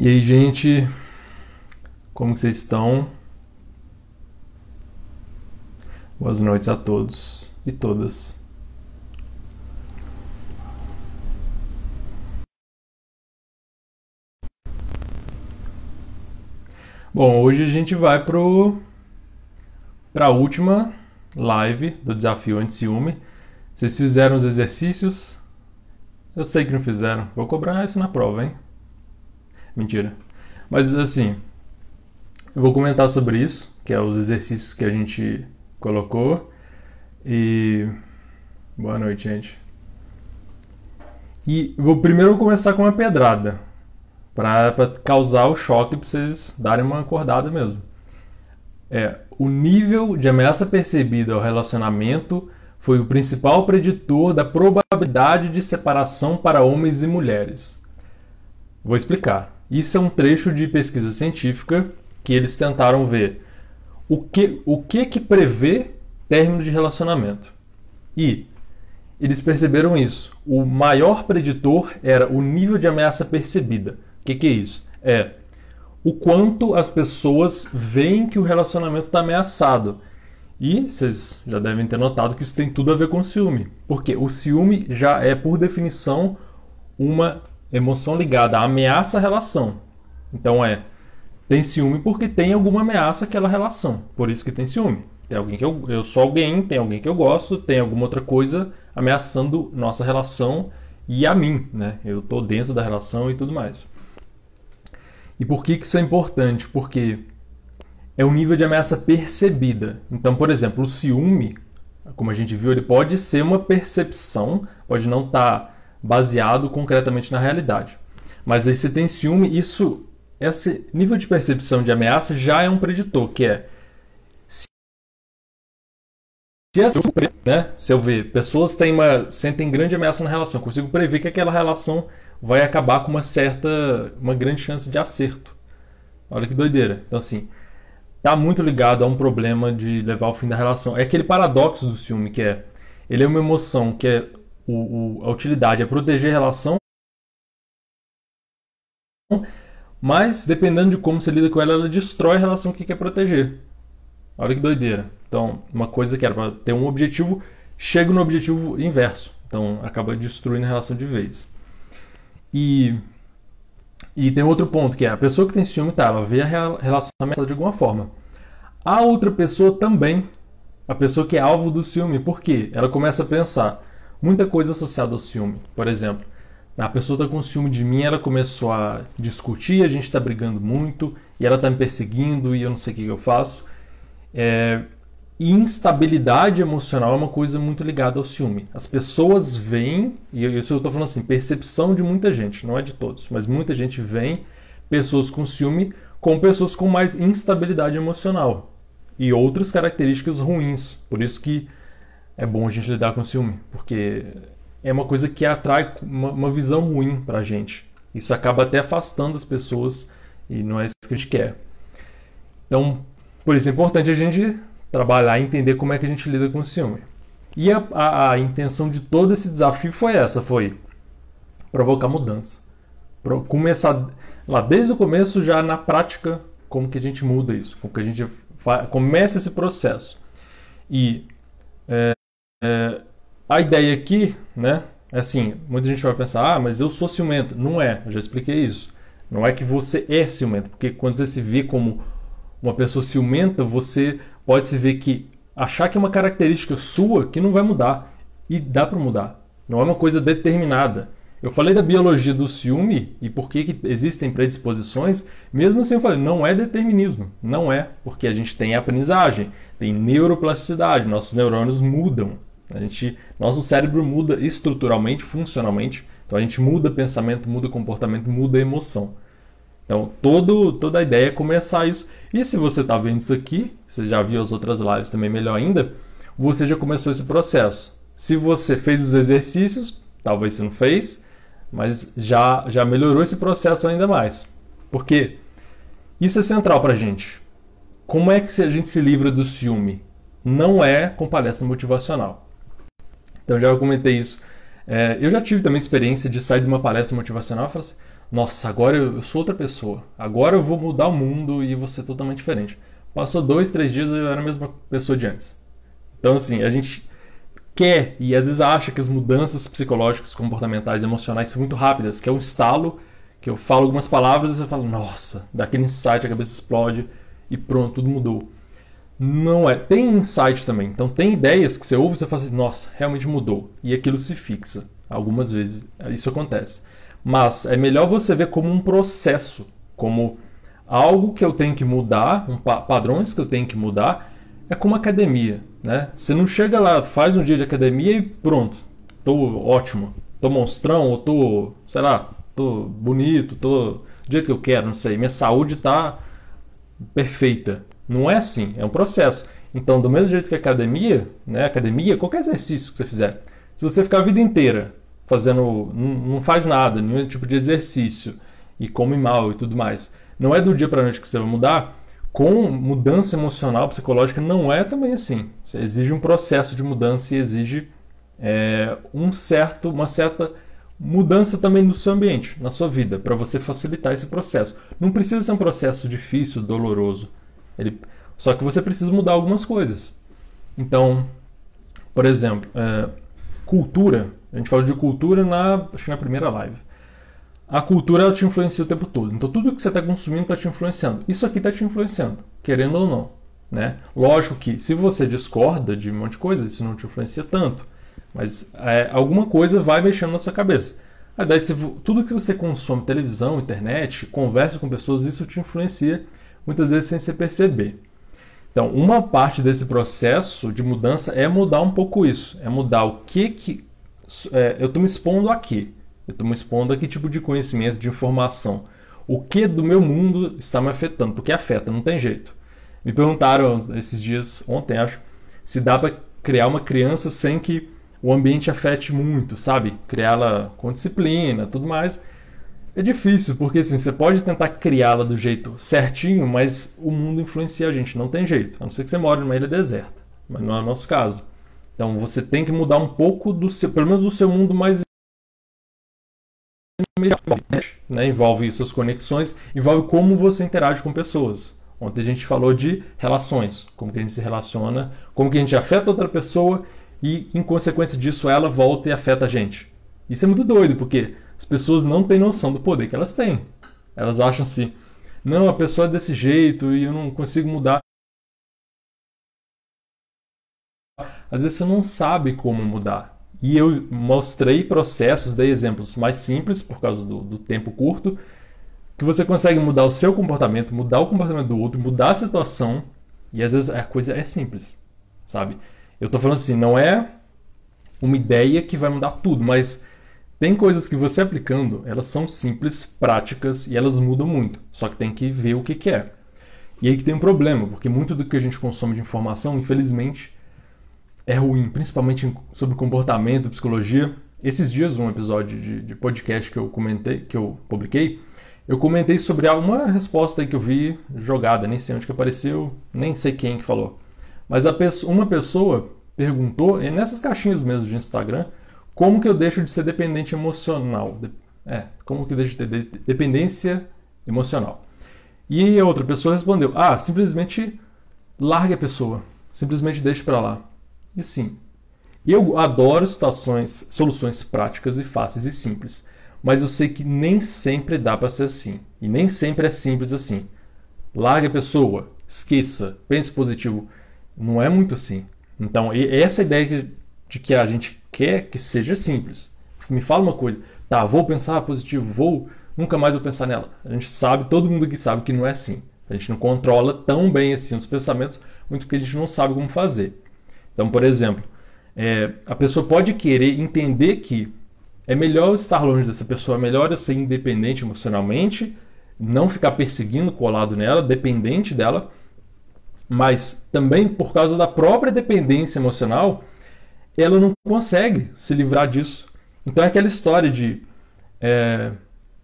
E aí, gente, como que vocês estão? Boas noites a todos e todas. Bom, hoje a gente vai pro para a última live do desafio anti-ciúme. Vocês fizeram os exercícios? Eu sei que não fizeram. Vou cobrar isso na prova, hein? Mentira. Mas assim, eu vou comentar sobre isso, que é os exercícios que a gente colocou. E boa noite, gente. E vou primeiro começar com uma pedrada, para causar o choque para vocês darem uma acordada mesmo. É, o nível de ameaça percebida ao relacionamento foi o principal preditor da probabilidade de separação para homens e mulheres. Vou explicar. Isso é um trecho de pesquisa científica que eles tentaram ver o que o que, que prevê término de relacionamento. E eles perceberam isso. O maior preditor era o nível de ameaça percebida. O que, que é isso? É o quanto as pessoas veem que o relacionamento está ameaçado. E vocês já devem ter notado que isso tem tudo a ver com ciúme. Porque o ciúme já é, por definição, uma emoção ligada à ameaça à relação. Então é, tem ciúme porque tem alguma ameaça àquela relação. Por isso que tem ciúme. Tem alguém que eu, eu sou alguém, tem alguém que eu gosto, tem alguma outra coisa ameaçando nossa relação e a mim, né? Eu tô dentro da relação e tudo mais. E por que, que isso é importante? Porque é o nível de ameaça percebida. Então, por exemplo, o ciúme, como a gente viu, ele pode ser uma percepção, pode não estar tá baseado concretamente na realidade. Mas aí você tem ciúme, isso, esse nível de percepção de ameaça já é um preditor, que é se, né, se eu ver pessoas têm uma, sentem grande ameaça na relação, consigo prever que aquela relação vai acabar com uma certa, uma grande chance de acerto. Olha que doideira. Então assim, tá muito ligado a um problema de levar ao fim da relação. É aquele paradoxo do ciúme que é, ele é uma emoção que é o, o, a utilidade é proteger a relação, mas dependendo de como você lida com ela, ela destrói a relação que quer proteger. Olha que doideira. Então, uma coisa que era para ter um objetivo, chega no objetivo inverso. Então, acaba destruindo a relação de vez. E, e tem outro ponto, que é a pessoa que tem ciúme, tá, ela vê a relação ameaçada de alguma forma. A outra pessoa também, a pessoa que é alvo do ciúme, por quê? Ela começa a pensar muita coisa associada ao ciúme. Por exemplo, a pessoa está com ciúme de mim, ela começou a discutir, a gente está brigando muito, e ela está me perseguindo e eu não sei o que eu faço. É, instabilidade emocional é uma coisa muito ligada ao ciúme. As pessoas veem, e isso eu estou falando assim, percepção de muita gente, não é de todos, mas muita gente vê pessoas com ciúme com pessoas com mais instabilidade emocional e outras características ruins. Por isso que é bom a gente lidar com ciúme, porque é uma coisa que atrai uma, uma visão ruim para a gente. Isso acaba até afastando as pessoas e não é isso que a gente quer. Então, por isso é importante a gente trabalhar e entender como é que a gente lida com o ciúme. E a, a, a intenção de todo esse desafio foi essa, foi provocar mudança. Pro, começar lá desde o começo já na prática como que a gente muda isso, como que a gente começa esse processo. E é, é, a ideia aqui, né, é assim, muita gente vai pensar, ah, mas eu sou ciumento. Não é, eu já expliquei isso. Não é que você é ciumento, porque quando você se vê como uma pessoa ciumenta, você pode se ver que achar que é uma característica sua que não vai mudar. E dá para mudar. Não é uma coisa determinada. Eu falei da biologia do ciúme e por que, que existem predisposições, mesmo assim eu falei, não é determinismo. Não é, porque a gente tem aprendizagem, tem neuroplasticidade, nossos neurônios mudam. A gente, nosso cérebro muda estruturalmente, funcionalmente. Então a gente muda pensamento, muda comportamento, muda emoção. Então, todo, toda a ideia é começar isso. E se você está vendo isso aqui, você já viu as outras lives também melhor ainda, você já começou esse processo. Se você fez os exercícios, talvez você não fez, mas já, já melhorou esse processo ainda mais. Porque isso é central para a gente. Como é que a gente se livra do ciúme? Não é com palestra motivacional. Então já comentei isso. É, eu já tive também experiência de sair de uma palestra motivacional e falar assim, nossa, agora eu sou outra pessoa, agora eu vou mudar o mundo e vou ser totalmente diferente. Passou dois, três dias eu era a mesma pessoa de antes. Então, assim, a gente quer e às vezes acha que as mudanças psicológicas, comportamentais, emocionais são muito rápidas, que é um estalo, que eu falo algumas palavras e você fala, nossa, daquele insight a cabeça explode e pronto, tudo mudou. Não é. Tem insight também. Então tem ideias que você ouve e você fala assim, nossa, realmente mudou. E aquilo se fixa. Algumas vezes isso acontece. Mas é melhor você ver como um processo, como algo que eu tenho que mudar, um pa padrões que eu tenho que mudar. É como academia, né? Você não chega lá, faz um dia de academia e pronto, tô ótimo, tô monstrão, ou tô, sei lá, tô bonito, tô do jeito que eu quero, não sei, minha saúde tá perfeita. Não é assim, é um processo. Então, do mesmo jeito que a academia, né, academia, qualquer exercício que você fizer, se você ficar a vida inteira fazendo, não, faz nada, nenhum tipo de exercício e come mal e tudo mais, não é do dia para noite que você vai mudar. Com mudança emocional, psicológica, não é também assim. Você exige um processo de mudança e exige é, um certo, uma certa mudança também no seu ambiente, na sua vida, para você facilitar esse processo. Não precisa ser um processo difícil, doloroso. Ele... Só que você precisa mudar algumas coisas. Então, por exemplo, é, cultura. A gente falou de cultura na, acho que na primeira live. A cultura ela te influencia o tempo todo. Então tudo que você está consumindo está te influenciando. Isso aqui está te influenciando, querendo ou não. Né? Lógico que se você discorda de um monte de coisa, isso não te influencia tanto. Mas é, alguma coisa vai mexendo na sua cabeça. Aí daí, se, tudo que você consome, televisão, internet, conversa com pessoas, isso te influencia muitas vezes sem você perceber. Então, uma parte desse processo de mudança é mudar um pouco isso, é mudar o que que é, eu estou me expondo aqui, eu estou me expondo a que tipo de conhecimento, de informação, o que do meu mundo está me afetando, porque afeta, não tem jeito. Me perguntaram esses dias, ontem acho, se dá para criar uma criança sem que o ambiente afete muito, sabe? Criá-la com disciplina, tudo mais. É difícil, porque assim, você pode tentar criá-la do jeito certinho, mas o mundo influencia a gente, não tem jeito. A não ser que você mora numa ilha deserta, mas não é o nosso caso. Então você tem que mudar um pouco do seu, pelo menos do seu mundo mais né? envolve suas conexões, envolve como você interage com pessoas. Ontem a gente falou de relações, como que a gente se relaciona, como que a gente afeta outra pessoa e, em consequência disso, ela volta e afeta a gente. Isso é muito doido, porque as pessoas não têm noção do poder que elas têm. Elas acham assim, não, a pessoa é desse jeito e eu não consigo mudar. Às vezes você não sabe como mudar. E eu mostrei processos, dei exemplos mais simples, por causa do, do tempo curto, que você consegue mudar o seu comportamento, mudar o comportamento do outro, mudar a situação, e às vezes a coisa é simples, sabe? Eu tô falando assim, não é uma ideia que vai mudar tudo, mas tem coisas que você aplicando, elas são simples, práticas e elas mudam muito. Só que tem que ver o que, que é. E aí que tem um problema, porque muito do que a gente consome de informação, infelizmente, é ruim, principalmente sobre comportamento, psicologia. Esses dias, um episódio de, de podcast que eu comentei, que eu publiquei, eu comentei sobre uma resposta que eu vi jogada, nem sei onde que apareceu, nem sei quem que falou. Mas uma pessoa perguntou, e nessas caixinhas mesmo de Instagram, como que eu deixo de ser dependente emocional? É, como que eu deixo de ter dependência emocional? E a outra pessoa respondeu: Ah, simplesmente largue a pessoa, simplesmente deixe para lá. E sim, eu adoro situações, soluções práticas e fáceis e simples, mas eu sei que nem sempre dá para ser assim e nem sempre é simples assim. Largue a pessoa, esqueça, pense positivo. Não é muito assim. Então, essa ideia de que a gente quer que seja simples. Me fala uma coisa, tá, vou pensar positivo, vou, nunca mais vou pensar nela. A gente sabe, todo mundo aqui sabe que não é assim. A gente não controla tão bem assim os pensamentos, muito porque a gente não sabe como fazer. Então, por exemplo, é, a pessoa pode querer entender que é melhor estar longe dessa pessoa, é melhor eu ser independente emocionalmente, não ficar perseguindo, colado nela, dependente dela, mas também por causa da própria dependência emocional, ela não consegue se livrar disso. Então é aquela história de. É,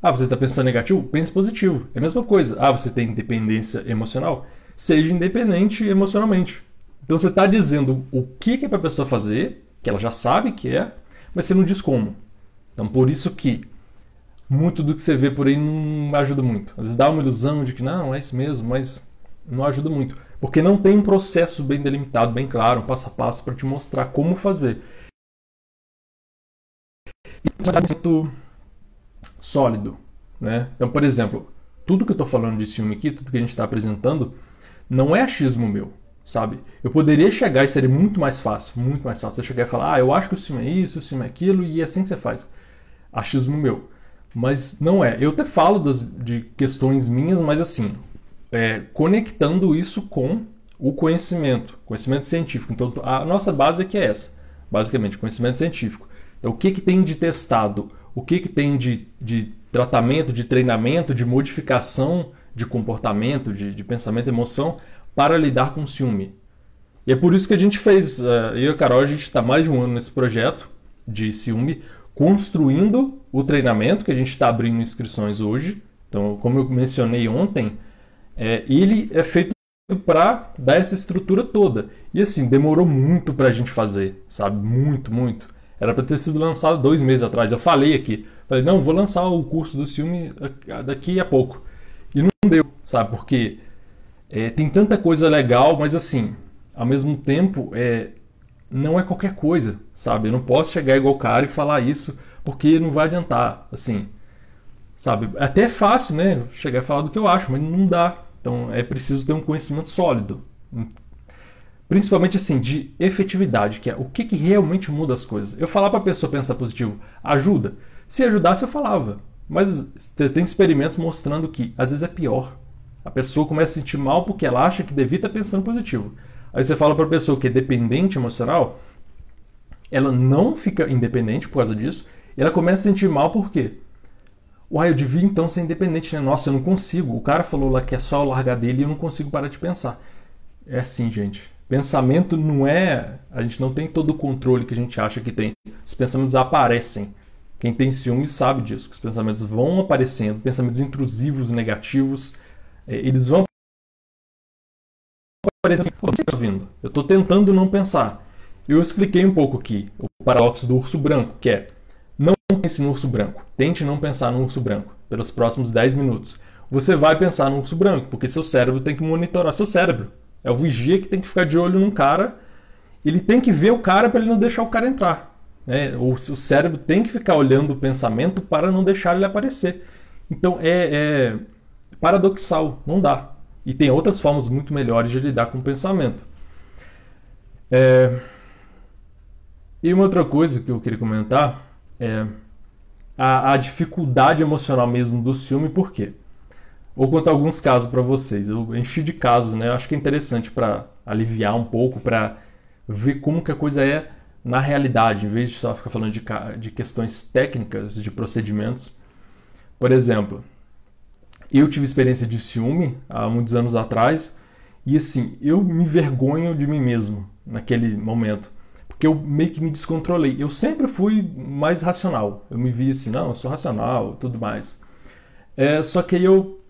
ah, você está pensando negativo? Pense positivo. É a mesma coisa. Ah, você tem independência emocional? Seja independente emocionalmente. Então você está dizendo o que é para a pessoa fazer, que ela já sabe que é, mas você não diz como. Então por isso que muito do que você vê por aí não ajuda muito. Às vezes dá uma ilusão de que não, é isso mesmo, mas não ajuda muito. Porque não tem um processo bem delimitado, bem claro, um passo a passo para te mostrar como fazer. E um sólido. Né? Então, por exemplo, tudo que eu estou falando de ciúme aqui, tudo que a gente está apresentando, não é achismo meu, sabe? Eu poderia chegar e seria muito mais fácil, muito mais fácil. Eu chegar e falar, ah, eu acho que o ciúme é isso, o ciúme é aquilo, e é assim que você faz. Achismo meu. Mas não é. Eu até falo das, de questões minhas, mas assim, é, conectando isso com o conhecimento, conhecimento científico. Então, a nossa base aqui é essa, basicamente, conhecimento científico. Então, o que, que tem de testado? O que, que tem de, de tratamento, de treinamento, de modificação de comportamento, de, de pensamento emoção para lidar com ciúme? E é por isso que a gente fez, uh, eu e a Carol, a gente está mais de um ano nesse projeto de ciúme, construindo o treinamento, que a gente está abrindo inscrições hoje. Então, como eu mencionei ontem, é, ele é feito para dar essa estrutura toda. E assim, demorou muito para a gente fazer, sabe? Muito, muito. Era para ter sido lançado dois meses atrás. Eu falei aqui, falei, não, vou lançar o curso do filme daqui a pouco. E não deu, sabe? Porque é, tem tanta coisa legal, mas assim, ao mesmo tempo, é, não é qualquer coisa, sabe? Eu não posso chegar igual o cara e falar isso porque não vai adiantar, assim, sabe? Até é fácil, né? Chegar e falar do que eu acho, mas não dá. Então é preciso ter um conhecimento sólido, principalmente assim de efetividade, que é o que, que realmente muda as coisas. Eu falar para a pessoa pensar positivo ajuda. Se ajudasse eu falava, mas tem experimentos mostrando que às vezes é pior. A pessoa começa a se sentir mal porque ela acha que devia estar pensando positivo. Aí você fala para a pessoa que é dependente emocional, ela não fica independente por causa disso, e ela começa a se sentir mal por quê? Uai, eu devia então ser independente, né? Nossa, eu não consigo. O cara falou lá que é só largar dele e eu não consigo parar de pensar. É assim, gente. Pensamento não é. A gente não tem todo o controle que a gente acha que tem. Os pensamentos aparecem. Quem tem ciúmes sabe disso, que os pensamentos vão aparecendo, pensamentos intrusivos, negativos, é, eles vão aparecendo. Tá vindo. Eu estou tentando não pensar. Eu expliquei um pouco aqui o paradoxo do urso branco, que é não pense no urso branco. Tente não pensar no urso branco pelos próximos 10 minutos. Você vai pensar no urso branco, porque seu cérebro tem que monitorar seu cérebro. É o vigia que tem que ficar de olho num cara. Ele tem que ver o cara para ele não deixar o cara entrar. Né? O, o cérebro tem que ficar olhando o pensamento para não deixar ele aparecer. Então é, é paradoxal, não dá. E tem outras formas muito melhores de lidar com o pensamento. É... E uma outra coisa que eu queria comentar é a, a dificuldade emocional mesmo do ciúme, por quê? Vou contar alguns casos para vocês. Eu enchi de casos, né? Acho que é interessante para aliviar um pouco, para ver como que a coisa é na realidade, em vez de só ficar falando de, de questões técnicas, de procedimentos. Por exemplo, eu tive experiência de ciúme há muitos anos atrás e assim, eu me vergonho de mim mesmo naquele momento. Porque eu meio que me descontrolei. Eu sempre fui mais racional. Eu me vi assim, não, eu sou racional tudo mais. É, só que aí eu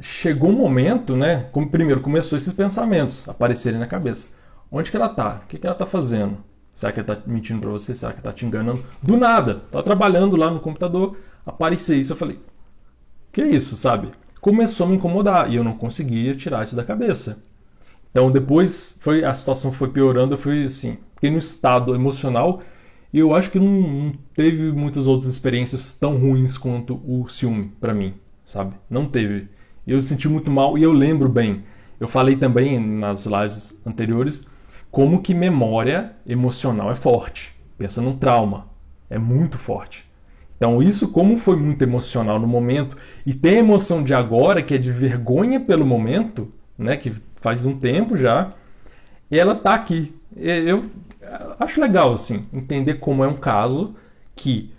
chegou um momento, né? Como primeiro começou esses pensamentos aparecerem na cabeça. Onde que ela tá? O que, que ela tá fazendo? Será que ela tá mentindo para você? Será que ela tá te enganando? Do nada, tá trabalhando lá no computador, apareceu isso. Eu falei, que isso, sabe? Começou a me incomodar e eu não conseguia tirar isso da cabeça. Então depois foi a situação foi piorando, eu fui assim, fiquei no estado emocional e eu acho que não, não teve muitas outras experiências tão ruins quanto o ciúme para mim, sabe? Não teve. Eu senti muito mal e eu lembro bem. Eu falei também nas lives anteriores como que memória emocional é forte. Pensa num trauma, é muito forte. Então isso como foi muito emocional no momento e tem a emoção de agora que é de vergonha pelo momento, né, que faz um tempo já, e ela tá aqui. Eu acho legal assim entender como é um caso que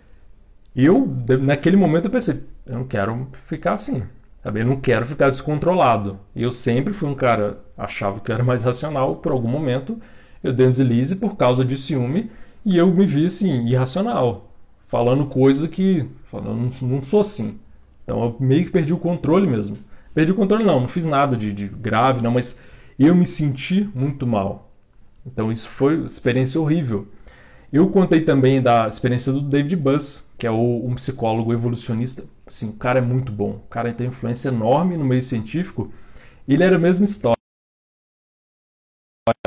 eu naquele momento eu pensei, eu não quero ficar assim. Sabe? Eu não quero ficar descontrolado. Eu sempre fui um cara, achava que eu era mais racional, por algum momento eu dei um deslize por causa de ciúme e eu me vi assim, irracional, falando coisa que falando, não, sou assim. Então eu meio que perdi o controle mesmo. Perdi o controle não, não fiz nada de, de grave, não, mas eu me senti muito mal. Então isso foi uma experiência horrível. Eu contei também da experiência do David Buss, que é o, um psicólogo evolucionista assim, o cara é muito bom, o cara tem influência enorme no meio científico. Ele era a mesma história.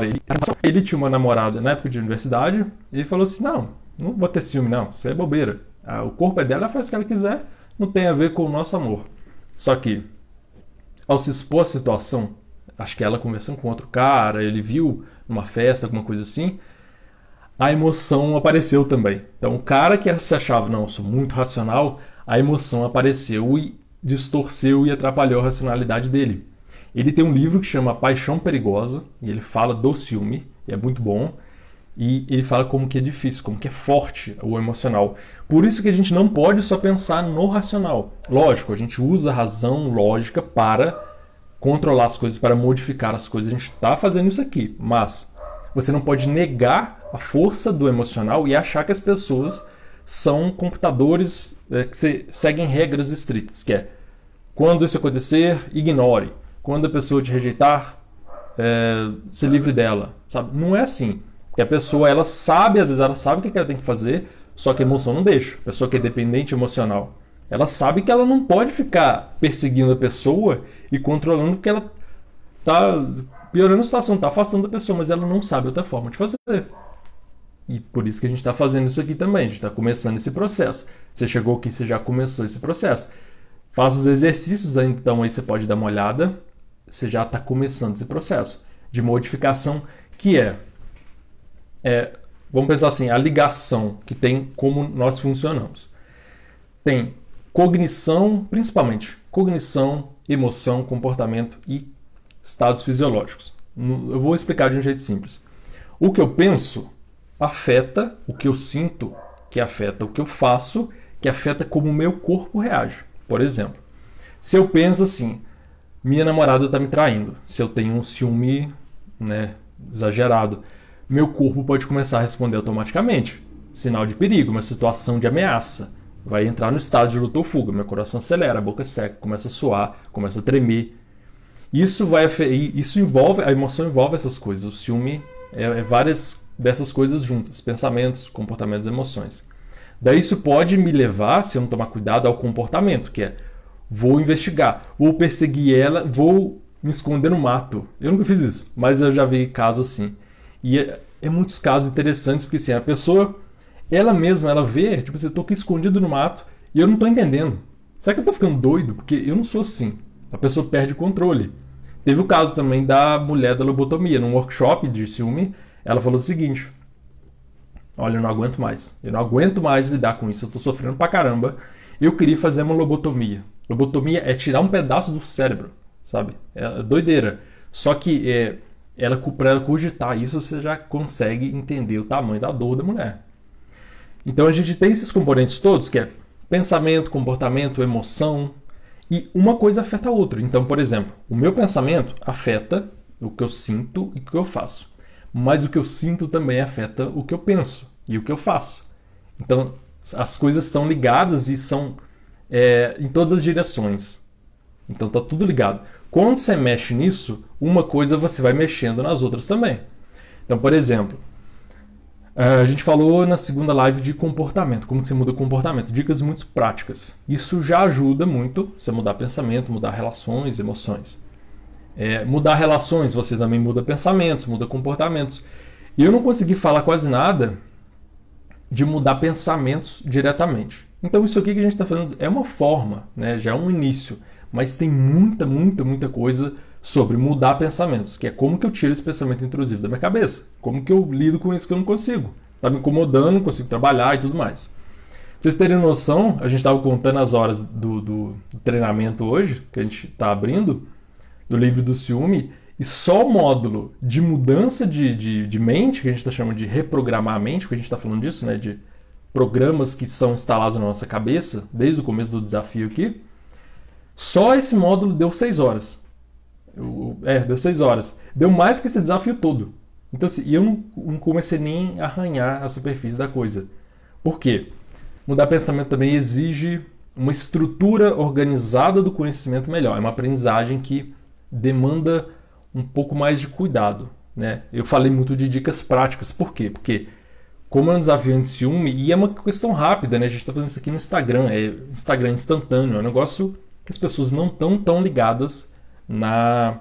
Ele, ele tinha uma namorada na época de universidade e ele falou assim: Não, não vou ter ciúme, não, isso é bobeira. Ah, o corpo é dela, ela faz o que ela quiser, não tem a ver com o nosso amor. Só que, ao se expor à situação, acho que ela conversando com outro cara, ele viu numa festa, alguma coisa assim, a emoção apareceu também. Então, o cara que se achava, não, eu sou muito racional, a emoção apareceu e distorceu e atrapalhou a racionalidade dele. Ele tem um livro que chama Paixão Perigosa, e ele fala do ciúme, e é muito bom. E ele fala como que é difícil, como que é forte o emocional. Por isso que a gente não pode só pensar no racional. Lógico, a gente usa a razão lógica para controlar as coisas, para modificar as coisas. A gente está fazendo isso aqui, mas você não pode negar a força do emocional e achar que as pessoas são computadores é, que seguem regras estritas, que é quando isso acontecer, ignore. Quando a pessoa te rejeitar, é, se livre dela, sabe? Não é assim. Porque a pessoa, ela sabe, às vezes ela sabe o que ela tem que fazer, só que a emoção não deixa. A pessoa que é dependente emocional, ela sabe que ela não pode ficar perseguindo a pessoa e controlando porque ela tá piorando a situação, tá afastando a pessoa, mas ela não sabe outra forma de fazer. E por isso que a gente está fazendo isso aqui também. A gente está começando esse processo. Você chegou aqui, você já começou esse processo. Faz os exercícios, então aí você pode dar uma olhada. Você já está começando esse processo de modificação, que é, é, vamos pensar assim, a ligação que tem como nós funcionamos. Tem cognição, principalmente cognição, emoção, comportamento e estados fisiológicos. Eu vou explicar de um jeito simples. O que eu penso afeta o que eu sinto, que afeta o que eu faço, que afeta como o meu corpo reage. Por exemplo, se eu penso assim, minha namorada está me traindo, se eu tenho um ciúme né, exagerado, meu corpo pode começar a responder automaticamente. Sinal de perigo, uma situação de ameaça. Vai entrar no estado de luta ou fuga, meu coração acelera, a boca seca, começa a suar, começa a tremer, isso vai isso envolve a emoção envolve essas coisas. O ciúme é, é várias dessas coisas juntas, pensamentos, comportamentos, emoções. Daí isso pode me levar, se eu não tomar cuidado, ao comportamento, que é vou investigar, vou perseguir ela, vou me esconder no mato. Eu nunca fiz isso, mas eu já vi casos assim. E é, é muitos casos interessantes, porque assim, a pessoa, ela mesma, ela vê, tipo assim, eu tô aqui escondido no mato e eu não tô entendendo. Será que eu tô ficando doido? Porque eu não sou assim. A pessoa perde o controle. Teve o caso também da mulher da lobotomia. Num workshop de ciúme, ela falou o seguinte: Olha, eu não aguento mais. Eu não aguento mais lidar com isso. Eu tô sofrendo pra caramba. Eu queria fazer uma lobotomia. Lobotomia é tirar um pedaço do cérebro, sabe? É doideira. Só que é, ela, para ela cogitar isso, você já consegue entender o tamanho da dor da mulher. Então a gente tem esses componentes todos, que é pensamento, comportamento, emoção, e uma coisa afeta a outra. Então, por exemplo, o meu pensamento afeta o que eu sinto e o que eu faço. Mas o que eu sinto também afeta o que eu penso e o que eu faço. Então, as coisas estão ligadas e são é, em todas as direções. Então, está tudo ligado. Quando você mexe nisso, uma coisa você vai mexendo nas outras também. Então, por exemplo, é, a gente falou na segunda live de comportamento, como você muda comportamento, dicas muito práticas. Isso já ajuda muito você mudar pensamento, mudar relações, emoções. É, mudar relações, você também muda pensamentos, muda comportamentos. E eu não consegui falar quase nada de mudar pensamentos diretamente. Então isso aqui que a gente está fazendo é uma forma, né? já é um início, mas tem muita, muita, muita coisa sobre mudar pensamentos, que é como que eu tiro esse pensamento intrusivo da minha cabeça, como que eu lido com isso que eu não consigo. Está me incomodando, não consigo trabalhar e tudo mais. Pra vocês terem noção, a gente estava contando as horas do, do, do, treinamento hoje, que a gente está abrindo, do livro do ciúme, e só o módulo de mudança de, de, de mente, que a gente está chamando de reprogramar a mente, porque a gente está falando disso, né, de programas que são instalados na nossa cabeça, desde o começo do desafio aqui, só esse módulo deu seis horas. Eu, é, deu seis horas. Deu mais que esse desafio todo. Então, assim, eu não, não comecei nem a arranhar a superfície da coisa. Por quê? Mudar pensamento também exige uma estrutura organizada do conhecimento melhor. É uma aprendizagem que demanda um pouco mais de cuidado. Né? Eu falei muito de dicas práticas. Por quê? Porque como é um desafio anti-ciúme, e é uma questão rápida, né? A gente está fazendo isso aqui no Instagram, é Instagram instantâneo, é um negócio que as pessoas não estão tão ligadas na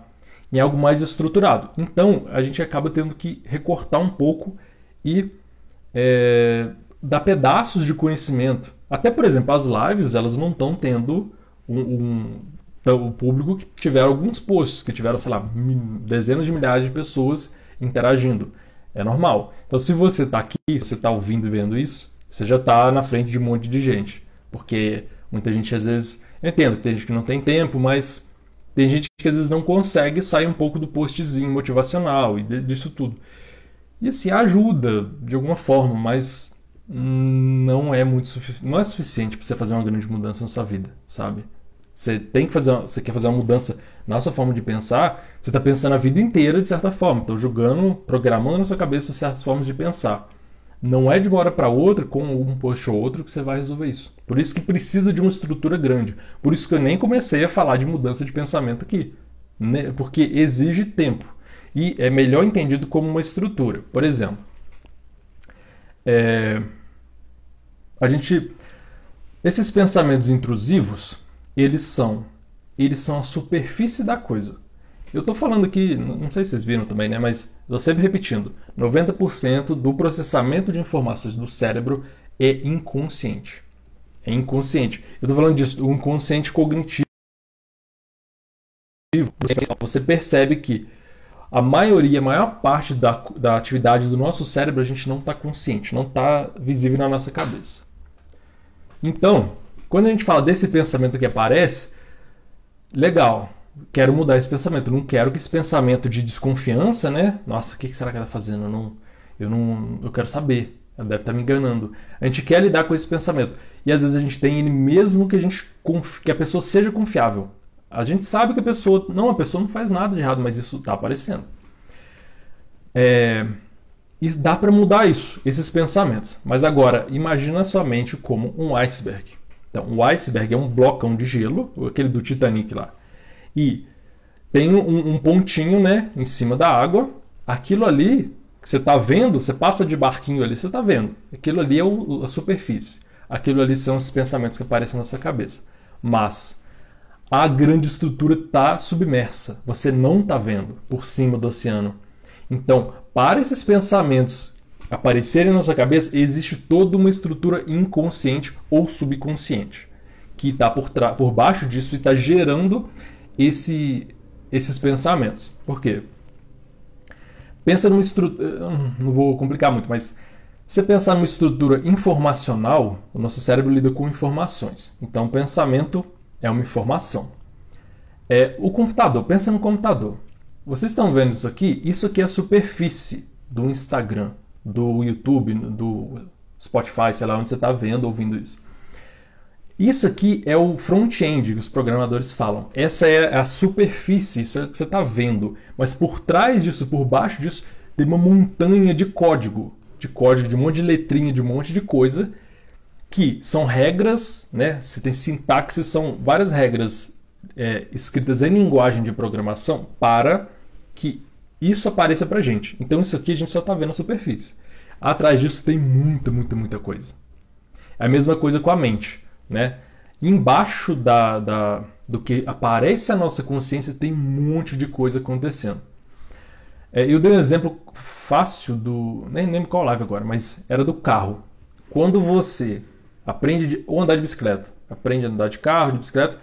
em algo mais estruturado. Então, a gente acaba tendo que recortar um pouco e é, dar pedaços de conhecimento. Até, por exemplo, as lives, elas não estão tendo um, um, o público que tiveram alguns posts, que tiveram, sei lá, dezenas de milhares de pessoas interagindo. É normal. Então, se você está aqui, se você está ouvindo e vendo isso, você já está na frente de um monte de gente. Porque muita gente, às vezes, eu entendo, tem gente que não tem tempo, mas tem gente que às vezes não consegue sair um pouco do postzinho motivacional e disso tudo. E assim, ajuda de alguma forma, mas não é muito não é suficiente para você fazer uma grande mudança na sua vida, sabe? Você tem que fazer, uma, você quer fazer uma mudança na sua forma de pensar, você está pensando a vida inteira de certa forma, então jogando, programando na sua cabeça certas formas de pensar. Não é de uma hora para outra, com um post ou outro, que você vai resolver isso. Por isso que precisa de uma estrutura grande. Por isso que eu nem comecei a falar de mudança de pensamento aqui. Né? Porque exige tempo. E é melhor entendido como uma estrutura. Por exemplo, é... a gente. Esses pensamentos intrusivos, eles são, eles são a superfície da coisa. Eu estou falando aqui, não sei se vocês viram também, né? Mas estou sempre repetindo: 90% do processamento de informações do cérebro é inconsciente. É inconsciente. Eu estou falando disso, o inconsciente cognitivo. Você percebe que a maioria, a maior parte da, da atividade do nosso cérebro a gente não está consciente, não está visível na nossa cabeça. Então, quando a gente fala desse pensamento que aparece, legal, quero mudar esse pensamento. Não quero que esse pensamento de desconfiança, né? Nossa, o que será que ela está fazendo? Eu não, eu não, eu quero saber. Ela deve estar tá me enganando. A gente quer lidar com esse pensamento. E às vezes a gente tem ele mesmo que a gente que a pessoa seja confiável. A gente sabe que a pessoa não, a pessoa não faz nada de errado, mas isso está aparecendo. É, e dá para mudar isso, esses pensamentos. Mas agora, imagina a sua mente como um iceberg. Então, um iceberg é um blocão de gelo, aquele do Titanic lá e tem um, um pontinho né, em cima da água. Aquilo ali que você está vendo, você passa de barquinho ali, você está vendo. Aquilo ali é o, a superfície. Aquilo ali são os pensamentos que aparecem na sua cabeça. Mas a grande estrutura está submersa. Você não está vendo por cima do oceano. Então, para esses pensamentos aparecerem na sua cabeça, existe toda uma estrutura inconsciente ou subconsciente que está por, por baixo disso e está gerando esse, esses pensamentos. Por quê? Pensa numa estrutura. Não vou complicar muito, mas você pensar numa estrutura informacional, o nosso cérebro lida com informações. Então, pensamento é uma informação. É, o computador, pensa no computador. Vocês estão vendo isso aqui? Isso aqui é a superfície do Instagram, do YouTube, do Spotify, sei lá onde você está vendo, ouvindo isso. Isso aqui é o front-end que os programadores falam. Essa é a superfície, isso é o que você está vendo. Mas por trás disso, por baixo disso, tem uma montanha de código. De código, de um monte de letrinha, de um monte de coisa. Que são regras, né? Você tem sintaxe, são várias regras é, escritas em linguagem de programação para que isso apareça para gente. Então isso aqui a gente só está vendo a superfície. Atrás disso tem muita, muita, muita coisa. É a mesma coisa com a mente. Né? Embaixo da, da, do que aparece a nossa consciência tem um monte de coisa acontecendo. É, eu dei um exemplo fácil do. Nem lembro qual live agora, mas era do carro. Quando você aprende de, ou andar de bicicleta, aprende a andar de carro, de bicicleta,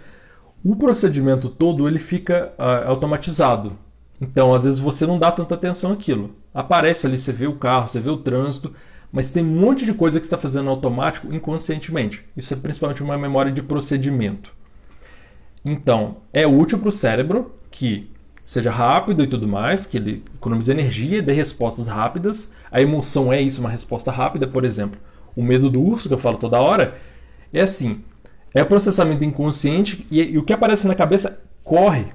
o procedimento todo ele fica uh, automatizado. Então, às vezes você não dá tanta atenção àquilo. Aparece ali, você vê o carro, você vê o trânsito, mas tem um monte de coisa que está fazendo automático inconscientemente. Isso é principalmente uma memória de procedimento. Então, é útil para o cérebro que seja rápido e tudo mais, que ele economize energia, dê respostas rápidas. A emoção é isso, uma resposta rápida, por exemplo. O medo do urso, que eu falo toda hora, é assim: é processamento inconsciente e, e o que aparece na cabeça corre.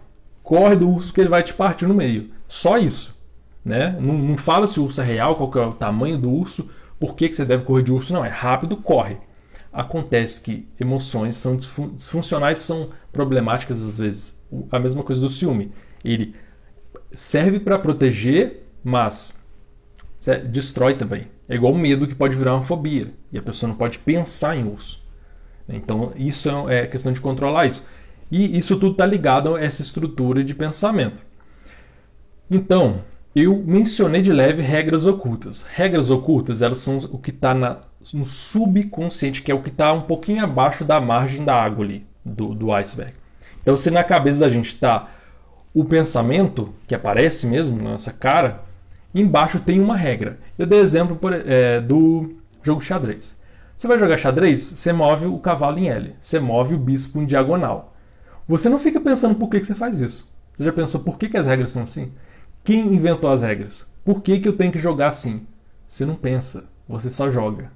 Corre do urso que ele vai te partir no meio. Só isso. Né? Não, não fala se o urso é real, qual é o tamanho do urso, por que, que você deve correr de urso? Não, é rápido, corre. Acontece que emoções são disfuncionais, são problemáticas às vezes. A mesma coisa do ciúme. Ele serve para proteger, mas destrói também. É igual o medo que pode virar uma fobia e a pessoa não pode pensar em urso. Então, isso é, é questão de controlar isso. E isso tudo está ligado a essa estrutura de pensamento. Então, eu mencionei de leve regras ocultas. Regras ocultas, elas são o que está no subconsciente, que é o que está um pouquinho abaixo da margem da água ali, do, do iceberg. Então, se na cabeça da gente está o pensamento, que aparece mesmo na nossa cara, embaixo tem uma regra. Eu dei exemplo por, é, do jogo xadrez. Você vai jogar xadrez, você move o cavalo em L, você move o bispo em diagonal. Você não fica pensando por que, que você faz isso. Você já pensou por que, que as regras são assim? Quem inventou as regras? Por que, que eu tenho que jogar assim? Você não pensa, você só joga.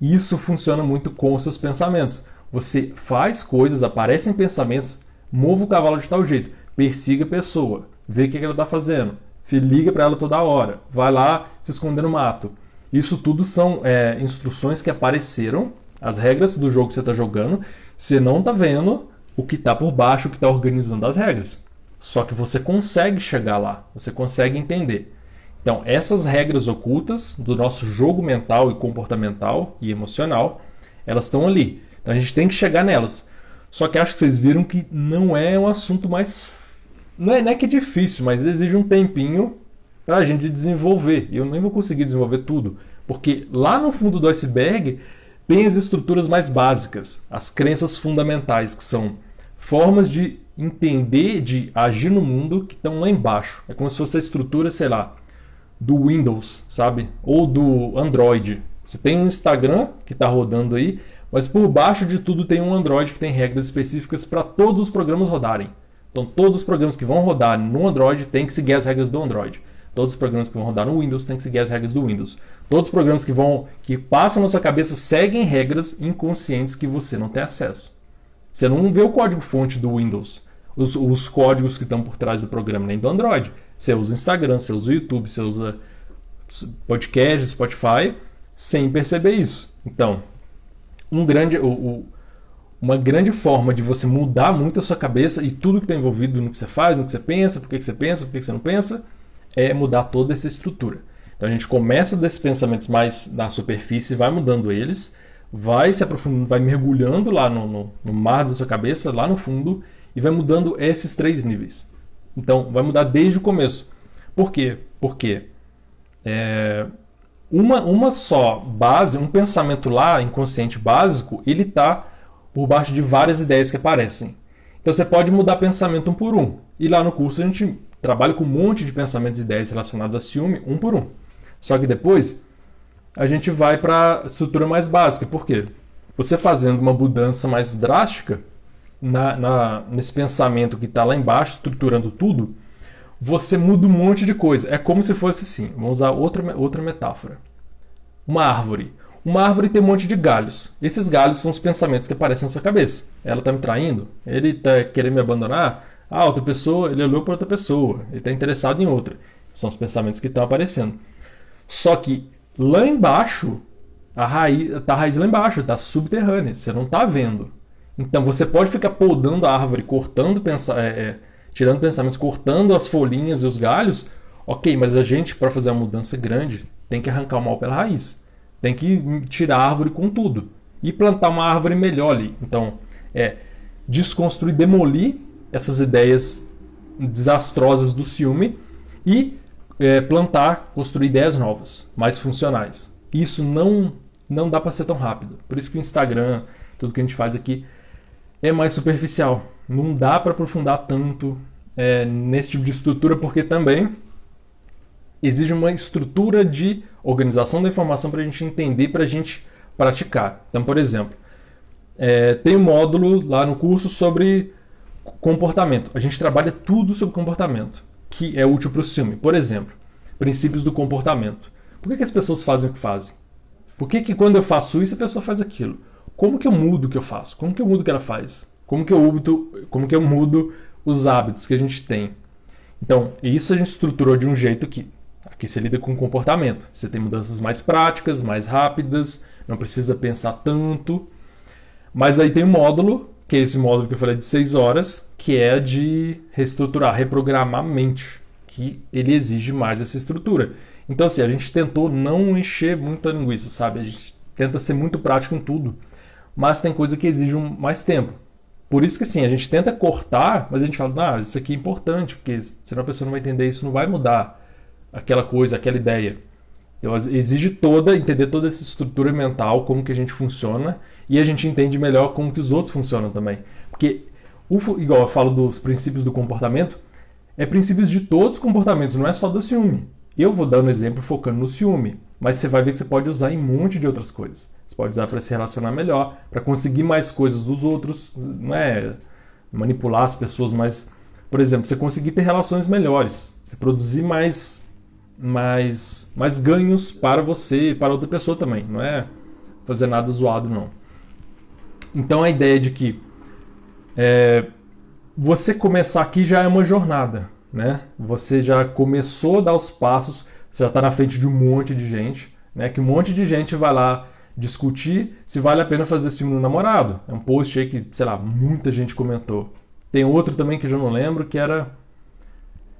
Isso funciona muito com os seus pensamentos. Você faz coisas, aparecem pensamentos, mova o cavalo de tal jeito, persiga a pessoa, vê o que ela está fazendo, liga para ela toda hora, vai lá se esconder no mato. Isso tudo são é, instruções que apareceram, as regras do jogo que você está jogando, você não está vendo o que está por baixo, o que está organizando as regras. Só que você consegue chegar lá, você consegue entender. Então, essas regras ocultas do nosso jogo mental e comportamental e emocional, elas estão ali. Então a gente tem que chegar nelas. Só que acho que vocês viram que não é um assunto mais. Não é, não é que é difícil, mas exige um tempinho para a gente desenvolver. E eu nem vou conseguir desenvolver tudo. Porque lá no fundo do iceberg tem as estruturas mais básicas, as crenças fundamentais, que são formas de entender, de agir no mundo que estão lá embaixo. É como se fosse a estrutura, sei lá, do Windows, sabe? Ou do Android. Você tem um Instagram que está rodando aí, mas por baixo de tudo tem um Android que tem regras específicas para todos os programas rodarem. Então todos os programas que vão rodar no Android têm que seguir as regras do Android. Todos os programas que vão rodar no Windows têm que seguir as regras do Windows. Todos os programas que vão que passam na sua cabeça seguem regras inconscientes que você não tem acesso. Você não vê o código fonte do Windows, os, os códigos que estão por trás do programa, nem do Android. Você usa Instagram, você usa YouTube, você usa podcast, Spotify, sem perceber isso. Então, um grande, o, o, uma grande forma de você mudar muito a sua cabeça e tudo que está envolvido no que você faz, no que você pensa, por que, você pensa, por que você não pensa, é mudar toda essa estrutura. Então a gente começa desses pensamentos mais na superfície, vai mudando eles, vai se aprofundando, vai mergulhando lá no, no, no mar da sua cabeça, lá no fundo, e vai mudando esses três níveis. Então vai mudar desde o começo. Por quê? Porque é, uma, uma só base, um pensamento lá, inconsciente básico, ele está por baixo de várias ideias que aparecem. Então você pode mudar pensamento um por um. E lá no curso a gente trabalha com um monte de pensamentos e ideias relacionados a ciúme, um por um. Só que depois a gente vai para a estrutura mais básica. Por quê? Você fazendo uma mudança mais drástica na, na nesse pensamento que está lá embaixo, estruturando tudo, você muda um monte de coisa. É como se fosse assim. Vamos usar outra, outra metáfora. Uma árvore. Uma árvore tem um monte de galhos. Esses galhos são os pensamentos que aparecem na sua cabeça. Ela está me traindo? Ele está querendo me abandonar? Ah, outra pessoa, ele olhou para outra pessoa. Ele está interessado em outra. São os pensamentos que estão aparecendo. Só que lá embaixo, a raiz está a raiz lá embaixo, está subterrânea. Você não está vendo. Então você pode ficar podando a árvore, cortando, pensa, é, é, tirando pensamentos, cortando as folhinhas e os galhos. Ok, mas a gente, para fazer uma mudança grande, tem que arrancar o mal pela raiz. Tem que tirar a árvore com tudo. E plantar uma árvore melhor ali. Então, é desconstruir, demolir essas ideias desastrosas do ciúme e é, plantar, construir ideias novas, mais funcionais. Isso não não dá para ser tão rápido. Por isso que o Instagram, tudo que a gente faz aqui é mais superficial. Não dá para aprofundar tanto é, nesse tipo de estrutura, porque também exige uma estrutura de organização da informação para a gente entender, para a gente praticar. Então, por exemplo, é, tem um módulo lá no curso sobre comportamento. A gente trabalha tudo sobre comportamento, que é útil para o filme. Por exemplo, princípios do comportamento. Por que, que as pessoas fazem o que fazem? Por que, que quando eu faço isso a pessoa faz aquilo? Como que eu mudo o que eu faço? Como que eu mudo o que ela faz? Como que eu mudo, como que eu mudo os hábitos que a gente tem? Então, isso a gente estruturou de um jeito que aqui você lida com comportamento. Você tem mudanças mais práticas, mais rápidas, não precisa pensar tanto. Mas aí tem um módulo, que é esse módulo que eu falei de 6 horas, que é de reestruturar, reprogramar a mente, que ele exige mais essa estrutura. Então, assim, a gente tentou não encher muita linguiça, sabe? A gente tenta ser muito prático em tudo, mas tem coisa que exige mais tempo. Por isso que, assim, a gente tenta cortar, mas a gente fala, ah, isso aqui é importante, porque senão a pessoa não vai entender isso, não vai mudar aquela coisa, aquela ideia. Então, exige toda, entender toda essa estrutura mental, como que a gente funciona, e a gente entende melhor como que os outros funcionam também. Porque, igual eu falo dos princípios do comportamento, é princípios de todos os comportamentos, não é só do ciúme. Eu vou dar um exemplo focando no ciúme, mas você vai ver que você pode usar em um monte de outras coisas. Você pode usar para se relacionar melhor, para conseguir mais coisas dos outros, não é manipular as pessoas, mas, por exemplo, você conseguir ter relações melhores, você produzir mais, mais, mais ganhos para você e para outra pessoa também. Não é fazer nada zoado, não. Então a ideia de que é, você começar aqui já é uma jornada, né? Você já começou a dar os passos, você já está na frente de um monte de gente, né? Que um monte de gente vai lá discutir se vale a pena fazer no namorado. É um post aí que, sei lá, muita gente comentou. Tem outro também que eu já não lembro, que era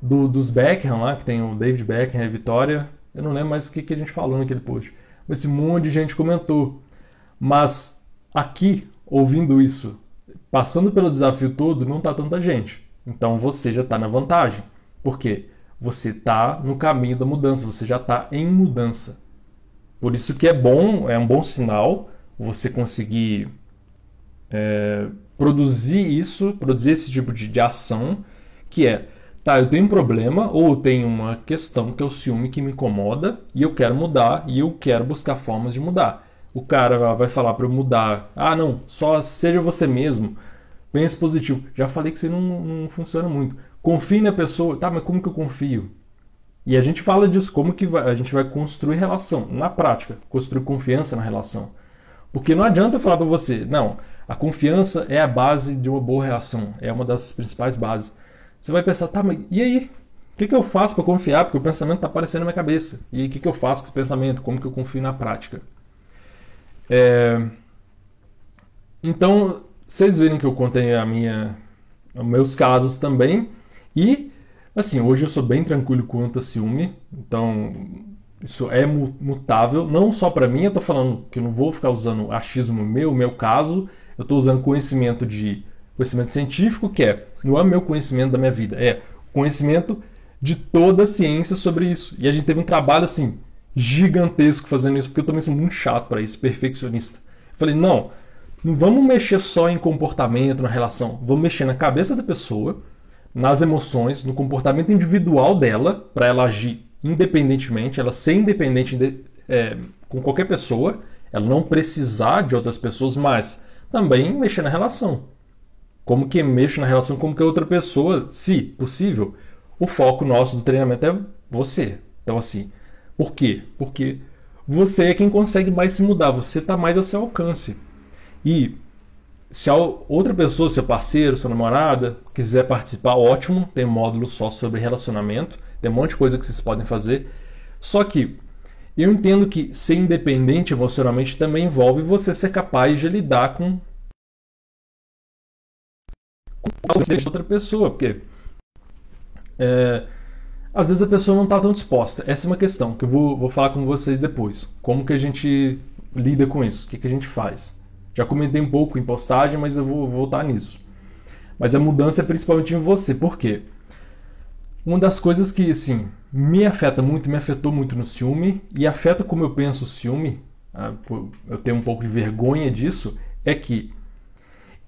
do, dos Beckham lá, que tem o David Beckham e a Vitória. Eu não lembro mais o que, que a gente falou naquele post. Mas esse monte de gente comentou. Mas aqui, ouvindo isso, passando pelo desafio todo, não tá tanta gente. Então você já está na vantagem. Por quê? Você está no caminho da mudança, você já está em mudança. Por isso que é bom, é um bom sinal você conseguir é, produzir isso, produzir esse tipo de, de ação, que é, tá, eu tenho um problema ou eu tenho uma questão que é o ciúme que me incomoda e eu quero mudar e eu quero buscar formas de mudar. O cara vai falar para eu mudar, ah não, só seja você mesmo, pense positivo. Já falei que isso não, não funciona muito. Confie na pessoa, tá, mas como que eu confio? E a gente fala disso, como que a gente vai construir relação, na prática, construir confiança na relação. Porque não adianta eu falar para você, não, a confiança é a base de uma boa relação, é uma das principais bases. Você vai pensar, tá, mas e aí? O que, que eu faço para confiar? Porque o pensamento está aparecendo na minha cabeça. E o que, que eu faço com esse pensamento? Como que eu confio na prática? É... Então, vocês verem que eu contei a minha, os meus casos também. E Assim, hoje eu sou bem tranquilo quanto a ciúme, então isso é mutável, não só para mim, eu tô falando que eu não vou ficar usando achismo meu, meu caso, eu tô usando conhecimento de conhecimento científico, que é, não é meu conhecimento da minha vida, é conhecimento de toda a ciência sobre isso. E a gente teve um trabalho assim gigantesco fazendo isso, porque eu também sou muito chato para isso, perfeccionista. Eu falei, não, não vamos mexer só em comportamento, na relação, vamos mexer na cabeça da pessoa nas emoções, no comportamento individual dela, para ela agir independentemente, ela ser independente de, é, com qualquer pessoa, ela não precisar de outras pessoas, mas também mexer na relação. Como que mexe na relação como que outra pessoa, se possível. O foco nosso do treinamento é você. Então, assim, por quê? Porque você é quem consegue mais se mudar, você está mais a seu alcance. E se outra pessoa, seu parceiro, sua namorada, quiser participar, ótimo. Tem módulo só sobre relacionamento. Tem um monte de coisa que vocês podem fazer. Só que eu entendo que ser independente emocionalmente também envolve você ser capaz de lidar com com outra pessoa, porque é, às vezes a pessoa não está tão disposta. Essa é uma questão que eu vou, vou falar com vocês depois. Como que a gente lida com isso? O que, que a gente faz? Já comentei um pouco em postagem, mas eu vou voltar nisso. Mas a mudança é principalmente em você. Por quê? Uma das coisas que, assim, me afeta muito, me afetou muito no ciúme, e afeta como eu penso o ciúme, ah, eu tenho um pouco de vergonha disso, é que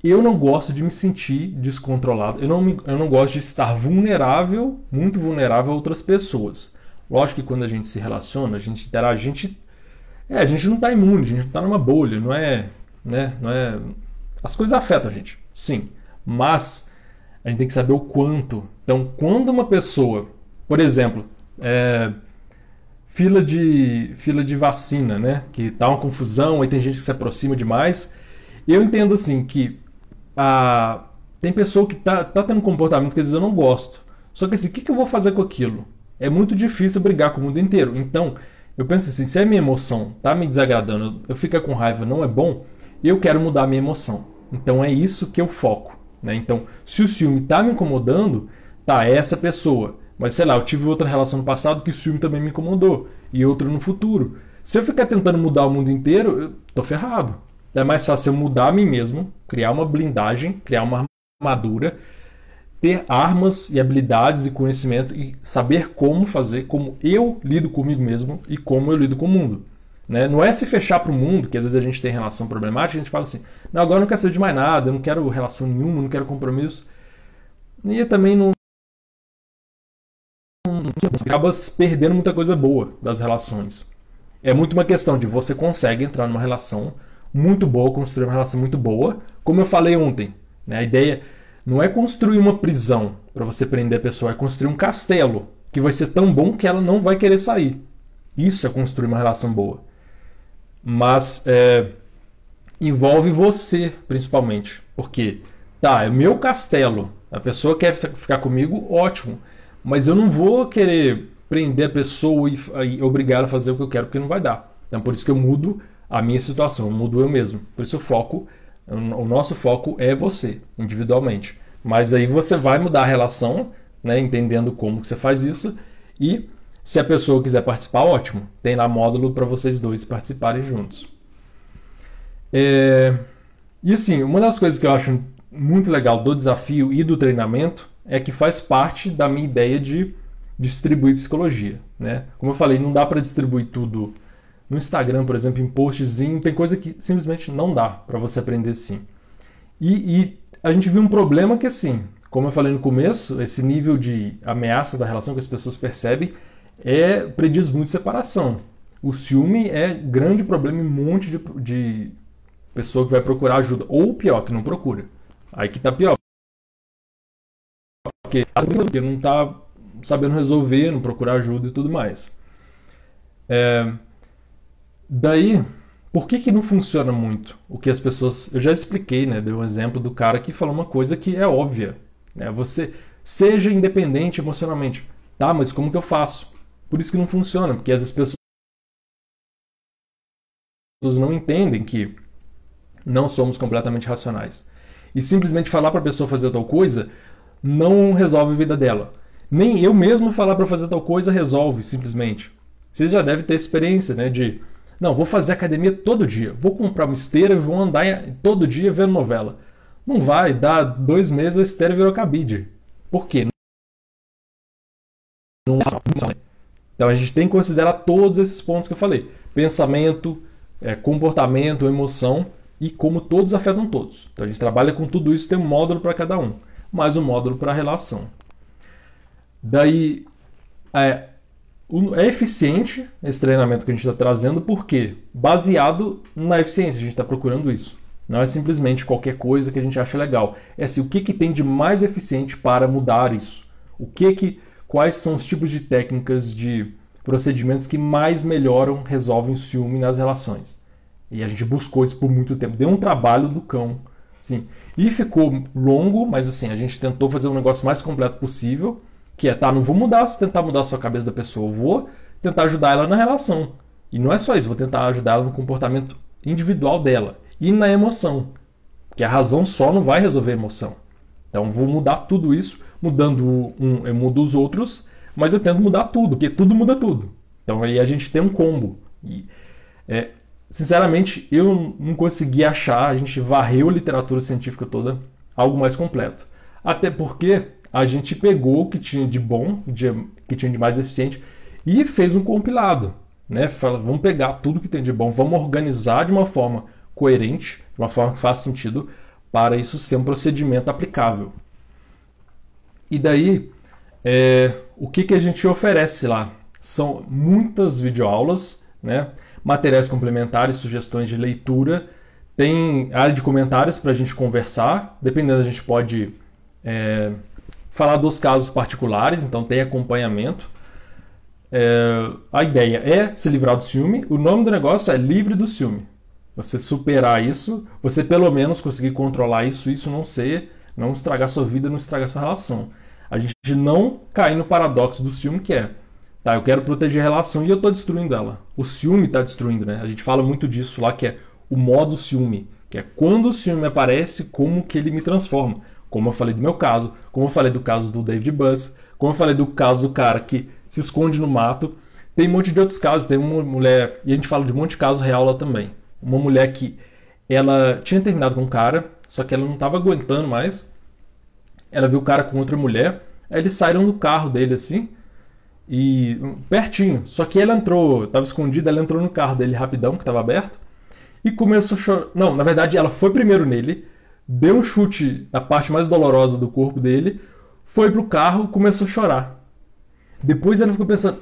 eu não gosto de me sentir descontrolado. Eu não, me, eu não gosto de estar vulnerável, muito vulnerável a outras pessoas. Lógico que quando a gente se relaciona, a gente terá, a gente, é, a gente não está imune, a gente não está numa bolha, não é né? Não é... As coisas afetam a gente, sim. Mas a gente tem que saber o quanto. Então, quando uma pessoa, por exemplo, é, fila de fila de vacina, né? Que tá uma confusão, aí tem gente que se aproxima demais. Eu entendo assim que a, tem pessoa que tá, tá tendo um comportamento que às vezes eu não gosto. Só que assim, o que, que eu vou fazer com aquilo? É muito difícil brigar com o mundo inteiro. Então, eu penso assim, se a minha emoção tá me desagradando, eu fico com raiva, não é bom, eu quero mudar a minha emoção. Então é isso que eu foco. Né? Então, se o ciúme está me incomodando, tá, é essa pessoa. Mas sei lá, eu tive outra relação no passado que o ciúme também me incomodou. E outra no futuro. Se eu ficar tentando mudar o mundo inteiro, eu tô ferrado. É mais fácil eu mudar a mim mesmo, criar uma blindagem, criar uma armadura, ter armas e habilidades e conhecimento e saber como fazer, como eu lido comigo mesmo e como eu lido com o mundo. Né? Não é se fechar para o mundo, que às vezes a gente tem relação problemática, a gente fala assim, não, agora eu não quero saber de mais nada, eu não quero relação nenhuma, não quero compromisso. E também não. Acaba perdendo muita coisa boa das relações. É muito uma questão de você consegue entrar numa relação muito boa, construir uma relação muito boa. Como eu falei ontem, né? a ideia não é construir uma prisão para você prender a pessoa, é construir um castelo que vai ser tão bom que ela não vai querer sair. Isso é construir uma relação boa. Mas é, envolve você, principalmente. Porque, tá, é meu castelo. A pessoa quer ficar comigo, ótimo. Mas eu não vou querer prender a pessoa e, e obrigar a fazer o que eu quero, porque não vai dar. Então, por isso que eu mudo a minha situação, eu mudo eu mesmo. Por isso o foco, o nosso foco é você, individualmente. Mas aí você vai mudar a relação, né, entendendo como que você faz isso e se a pessoa quiser participar, ótimo. Tem lá módulo para vocês dois participarem juntos. É... E assim, uma das coisas que eu acho muito legal do desafio e do treinamento é que faz parte da minha ideia de distribuir psicologia. Né? Como eu falei, não dá para distribuir tudo no Instagram, por exemplo, em postzinho. Tem coisa que simplesmente não dá para você aprender assim. E, e a gente viu um problema que, assim, como eu falei no começo, esse nível de ameaça da relação que as pessoas percebem é, prediz muito separação. O ciúme é grande problema em um monte de, de pessoa que vai procurar ajuda. Ou pior, que não procura. Aí que tá pior. Porque, porque não tá sabendo resolver, não procurar ajuda e tudo mais. É, daí, por que, que não funciona muito? O que as pessoas. Eu já expliquei, né? Dei um exemplo do cara que falou uma coisa que é óbvia. Né? Você seja independente emocionalmente. Tá, mas como que eu faço? Por isso que não funciona, porque as pessoas não entendem que não somos completamente racionais. E simplesmente falar para a pessoa fazer tal coisa não resolve a vida dela. Nem eu mesmo falar para fazer tal coisa resolve, simplesmente. Vocês já devem ter experiência, né, de não, vou fazer academia todo dia, vou comprar uma esteira e vou andar todo dia vendo novela. Não vai, dá dois meses a esteira virou cabide. Por quê? Não funciona. Então a gente tem que considerar todos esses pontos que eu falei: pensamento, é, comportamento, emoção e como todos afetam todos. Então a gente trabalha com tudo isso, tem um módulo para cada um, mais um módulo para a relação. Daí é, é eficiente esse treinamento que a gente está trazendo, porque baseado na eficiência, a gente está procurando isso. Não é simplesmente qualquer coisa que a gente acha legal. É assim, o que, que tem de mais eficiente para mudar isso? O que que quais são os tipos de técnicas de procedimentos que mais melhoram, resolvem o ciúme nas relações. E a gente buscou isso por muito tempo. Deu um trabalho do cão, sim. E ficou longo, mas assim, a gente tentou fazer um negócio mais completo possível, que é, tá, não vou mudar, se tentar mudar a sua cabeça da pessoa, eu vou tentar ajudar ela na relação. E não é só isso, vou tentar ajudar ela no comportamento individual dela e na emoção. Que a razão só não vai resolver a emoção. Então vou mudar tudo isso mudando um, eu mudo os outros, mas eu tento mudar tudo, porque tudo muda tudo. Então aí a gente tem um combo. E, é, sinceramente, eu não consegui achar, a gente varreu a literatura científica toda, algo mais completo. Até porque a gente pegou o que tinha de bom, de, que tinha de mais eficiente, e fez um compilado. Né? Fala, vamos pegar tudo que tem de bom, vamos organizar de uma forma coerente, de uma forma que faça sentido, para isso ser um procedimento aplicável. E daí, é, o que, que a gente oferece lá? São muitas videoaulas, né? materiais complementares, sugestões de leitura, tem área de comentários para a gente conversar, dependendo a gente pode é, falar dos casos particulares, então tem acompanhamento. É, a ideia é se livrar do ciúme, o nome do negócio é livre do ciúme. Você superar isso, você pelo menos conseguir controlar isso, isso não ser não estragar sua vida, não estragar sua relação. A gente não cair no paradoxo do ciúme que é, tá, eu quero proteger a relação e eu estou destruindo ela. O ciúme está destruindo, né? A gente fala muito disso lá que é o modo ciúme, que é quando o ciúme aparece, como que ele me transforma. Como eu falei do meu caso, como eu falei do caso do David Buss, Como eu falei do caso do cara que se esconde no mato, tem um monte de outros casos. Tem uma mulher, e a gente fala de um monte de caso real lá também. Uma mulher que ela tinha terminado com um cara, só que ela não estava aguentando mais. Ela viu o cara com outra mulher, aí eles saíram do carro dele assim, e pertinho. Só que ela entrou, estava escondida, ela entrou no carro dele rapidão, que estava aberto, e começou a chorar. Não, na verdade ela foi primeiro nele, deu um chute na parte mais dolorosa do corpo dele, foi pro carro, começou a chorar. Depois ela ficou pensando: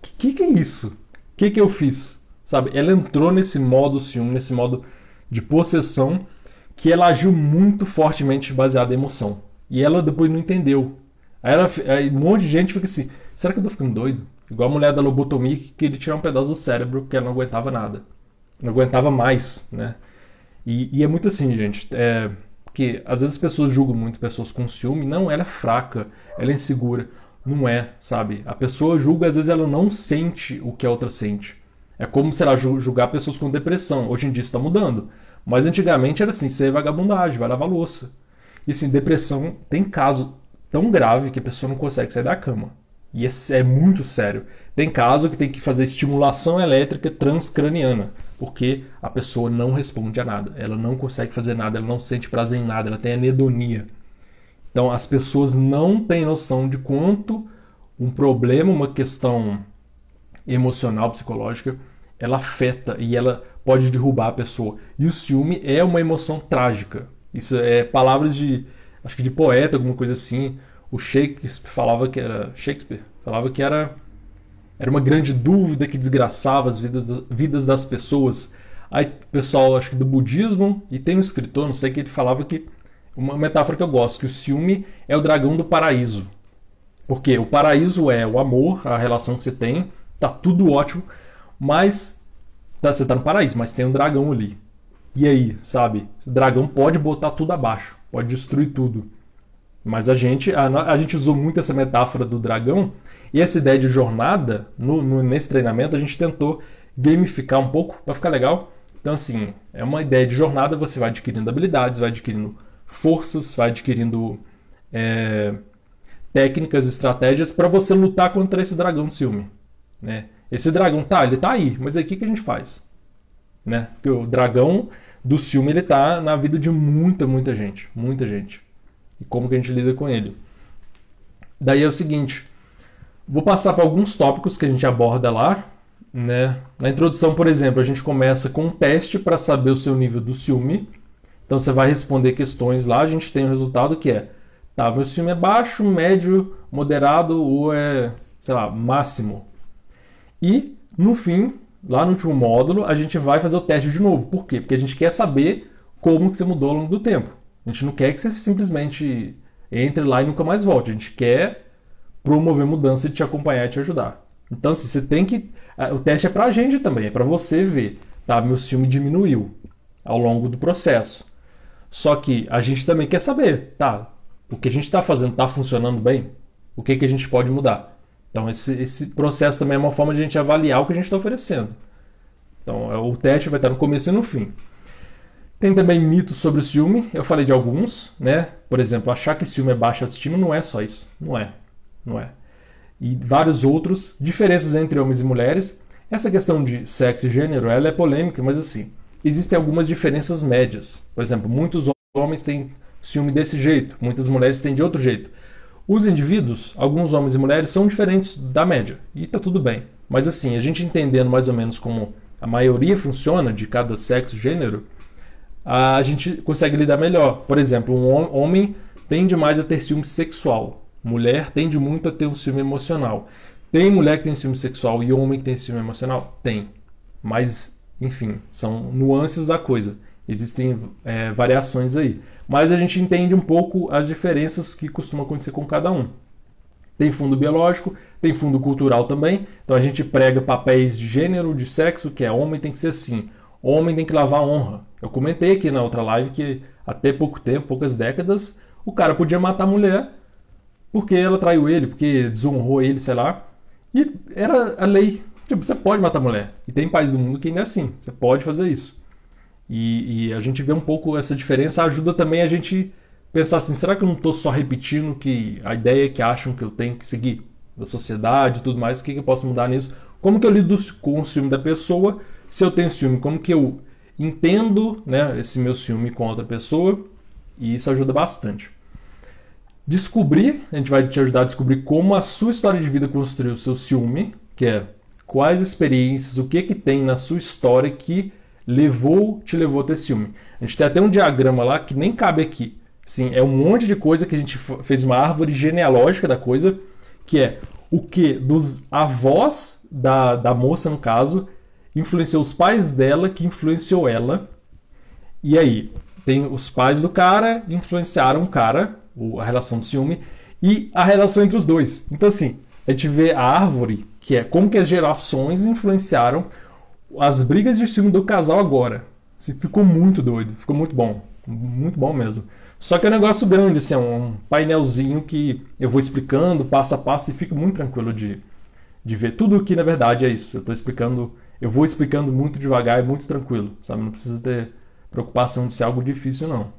que, que, que é isso? O que, que eu fiz? Sabe? Ela entrou nesse modo ciúme, nesse modo de possessão, que ela agiu muito fortemente baseada em emoção. E ela depois não entendeu. Aí, ela, aí um monte de gente fica assim: será que eu tô ficando doido? Igual a mulher da lobotomia que queria tirar um pedaço do cérebro porque ela não aguentava nada. Não aguentava mais, né? E, e é muito assim, gente. É, porque às vezes as pessoas julgam muito pessoas com ciúme. Não, ela é fraca, ela é insegura. Não é, sabe? A pessoa julga, às vezes ela não sente o que a outra sente. É como, sei lá, julgar pessoas com depressão. Hoje em dia isso está mudando. Mas antigamente era assim, você é vagabundagem, vai lavar louça. E assim, depressão tem caso tão grave que a pessoa não consegue sair da cama. E é, é muito sério. Tem caso que tem que fazer estimulação elétrica transcraniana, porque a pessoa não responde a nada. Ela não consegue fazer nada, ela não sente prazer em nada, ela tem anedonia. Então as pessoas não têm noção de quanto um problema, uma questão emocional, psicológica, ela afeta e ela pode derrubar a pessoa. E o ciúme é uma emoção trágica. Isso é palavras de, acho que de poeta, alguma coisa assim. O Shakespeare falava que era Shakespeare falava que era era uma grande dúvida que desgraçava as vidas, vidas das pessoas. Aí, pessoal, acho que do budismo, e tem um escritor, não sei que ele falava que uma metáfora que eu gosto, que o ciúme é o dragão do paraíso. Porque o paraíso é o amor, a relação que você tem, tá tudo ótimo, mas tá, você tá no paraíso, mas tem um dragão ali. E aí, sabe? O dragão pode botar tudo abaixo, pode destruir tudo. Mas a gente, a, a gente usou muito essa metáfora do dragão e essa ideia de jornada, no, no, nesse treinamento, a gente tentou gamificar um pouco para ficar legal. Então, assim, é uma ideia de jornada, você vai adquirindo habilidades, vai adquirindo forças, vai adquirindo é, técnicas, estratégias para você lutar contra esse dragão do ciúme. Né? Esse dragão tá, ele tá aí, mas aí o que, que a gente faz? Né? Porque o dragão do ciúme ele tá na vida de muita, muita gente, muita gente. E como que a gente lida com ele? Daí é o seguinte, vou passar para alguns tópicos que a gente aborda lá, né? Na introdução, por exemplo, a gente começa com um teste para saber o seu nível do ciúme. Então você vai responder questões lá, a gente tem o um resultado que é: tá, meu ciúme é baixo, médio, moderado ou é, sei lá, máximo. E no fim, lá no último módulo, a gente vai fazer o teste de novo. Por quê? Porque a gente quer saber como que você mudou ao longo do tempo. A gente não quer que você simplesmente entre lá e nunca mais volte. A gente quer promover mudança e te acompanhar e te ajudar. Então, assim, você tem que. O teste é pra gente também, é para você ver. Tá, meu ciúme diminuiu ao longo do processo. Só que a gente também quer saber, tá? O que a gente está fazendo está funcionando bem? O que, que a gente pode mudar? Então, esse, esse processo também é uma forma de a gente avaliar o que a gente está oferecendo. Então, é, o teste vai estar no começo e no fim. Tem também mitos sobre o ciúme, eu falei de alguns, né? Por exemplo, achar que ciúme é baixa autoestima não é só isso. Não é. Não é. E vários outros, diferenças entre homens e mulheres. Essa questão de sexo e gênero, ela é polêmica, mas assim, existem algumas diferenças médias. Por exemplo, muitos homens têm ciúme desse jeito, muitas mulheres têm de outro jeito. Os indivíduos, alguns homens e mulheres, são diferentes da média, e tá tudo bem. Mas assim, a gente entendendo mais ou menos como a maioria funciona de cada sexo gênero, a gente consegue lidar melhor. Por exemplo, um homem tende mais a ter ciúme sexual, mulher tende muito a ter um ciúme emocional. Tem mulher que tem ciúme sexual e homem que tem ciúme emocional? Tem. Mas enfim, são nuances da coisa. Existem é, variações aí. Mas a gente entende um pouco as diferenças que costumam acontecer com cada um. Tem fundo biológico, tem fundo cultural também. Então a gente prega papéis de gênero, de sexo, que é homem tem que ser assim. Homem tem que lavar honra. Eu comentei aqui na outra live que até pouco tempo, poucas décadas, o cara podia matar a mulher porque ela traiu ele, porque desonrou ele, sei lá. E era a lei. Tipo, você pode matar mulher. E tem países do mundo que ainda é assim. Você pode fazer isso. E, e, a gente vê um pouco essa diferença. Ajuda também a gente pensar assim, será que eu não estou só repetindo que a ideia que acham que eu tenho que seguir da sociedade e tudo mais, o que, que eu posso mudar nisso? Como que eu lido com o ciúme da pessoa? Se eu tenho ciúme, como que eu entendo né, esse meu ciúme com outra pessoa? E isso ajuda bastante. Descobrir, a gente vai te ajudar a descobrir como a sua história de vida construiu o seu ciúme, que é quais experiências, o que que tem na sua história que levou, te levou a ter ciúme. A gente tem até um diagrama lá que nem cabe aqui. Sim, é um monte de coisa que a gente fez uma árvore genealógica da coisa, que é o que dos avós da, da moça, no caso, influenciou os pais dela, que influenciou ela. E aí, tem os pais do cara, influenciaram o cara, a relação do ciúme, e a relação entre os dois. Então, assim, a gente vê a árvore, que é como que as gerações influenciaram as brigas de ciúme do casal agora. Assim, ficou muito doido, ficou muito bom. Muito bom mesmo. Só que é um negócio grande, assim, é um painelzinho que eu vou explicando passo a passo e fico muito tranquilo de, de ver. Tudo aqui, na verdade, é isso. Eu estou explicando, eu vou explicando muito devagar e muito tranquilo, sabe? Não precisa ter preocupação de ser algo difícil, não.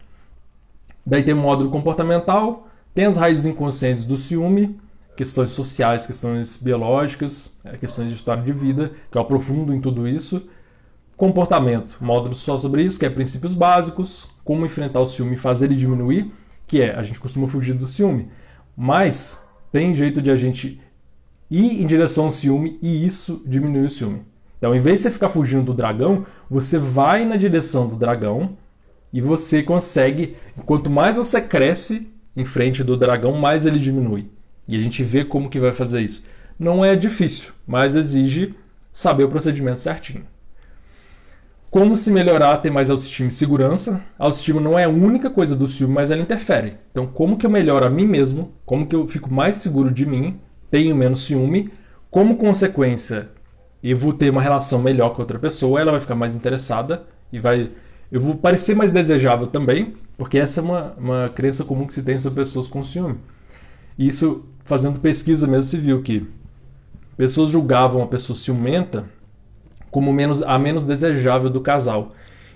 Daí tem o módulo comportamental, tem as raízes inconscientes do ciúme, questões sociais, questões biológicas, é, questões de história de vida, que eu aprofundo em tudo isso. Comportamento, módulo só sobre isso, que é princípios básicos, como enfrentar o ciúme e fazer ele diminuir, que é a gente costuma fugir do ciúme, mas tem jeito de a gente ir em direção ao ciúme e isso diminuir o ciúme. Então, em vez de você ficar fugindo do dragão, você vai na direção do dragão e você consegue. Quanto mais você cresce em frente do dragão, mais ele diminui. E a gente vê como que vai fazer isso. Não é difícil, mas exige saber o procedimento certinho. Como se melhorar, ter mais autoestima e segurança. A autoestima não é a única coisa do ciúme, mas ela interfere. Então, como que eu melhoro a mim mesmo? Como que eu fico mais seguro de mim? Tenho menos ciúme? Como consequência, eu vou ter uma relação melhor com outra pessoa, ela vai ficar mais interessada e vai. Eu vou parecer mais desejável também, porque essa é uma, uma crença comum que se tem sobre pessoas com ciúme. Isso fazendo pesquisa mesmo se viu que pessoas julgavam a pessoa ciumenta como menos, a menos desejável do casal.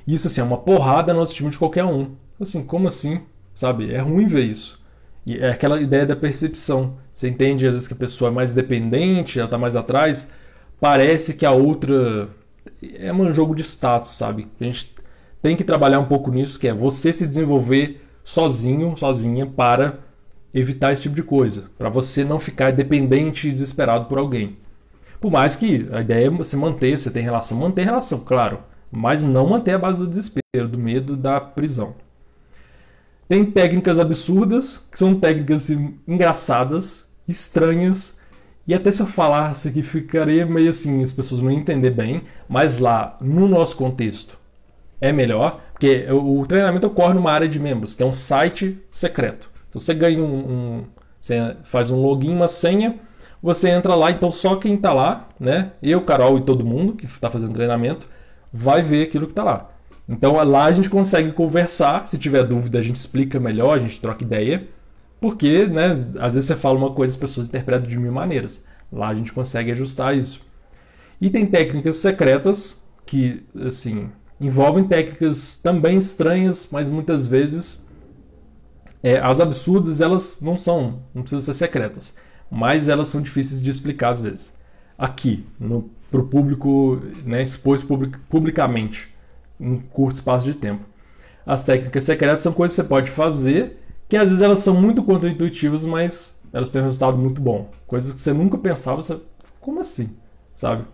Isso assim, é uma porrada no autoestima de qualquer um. Assim, como assim? Sabe? É ruim ver isso. E é aquela ideia da percepção. Você entende às vezes que a pessoa é mais dependente, ela está mais atrás. Parece que a outra é um jogo de status, sabe? A gente tem que trabalhar um pouco nisso, que é você se desenvolver sozinho, sozinha para evitar esse tipo de coisa, para você não ficar dependente e desesperado por alguém. Por mais que a ideia é você manter, você tem relação, manter relação, claro, mas não manter a base do desespero, do medo, da prisão. Tem técnicas absurdas, que são técnicas engraçadas, estranhas, e até se eu falasse aqui ficaria meio assim, as pessoas não entender bem, mas lá, no nosso contexto, é melhor, porque o treinamento ocorre numa área de membros, que é um site secreto. Então você ganha um, um você faz um login, uma senha, você entra lá, então só quem está lá, né? Eu, Carol e todo mundo que está fazendo treinamento, vai ver aquilo que está lá. Então lá a gente consegue conversar, se tiver dúvida a gente explica melhor, a gente troca ideia, porque, né, às vezes você fala uma coisa e as pessoas interpretam de mil maneiras. Lá a gente consegue ajustar isso. E tem técnicas secretas que, assim, envolvem técnicas também estranhas, mas muitas vezes é, as absurdas, elas não são, não precisam ser secretas, mas elas são difíceis de explicar às vezes. Aqui, para o público, né, expor public, publicamente, em curto espaço de tempo. As técnicas secretas são coisas que você pode fazer, que às vezes elas são muito contraintuitivas, mas elas têm um resultado muito bom. Coisas que você nunca pensava, você... como assim? Sabe?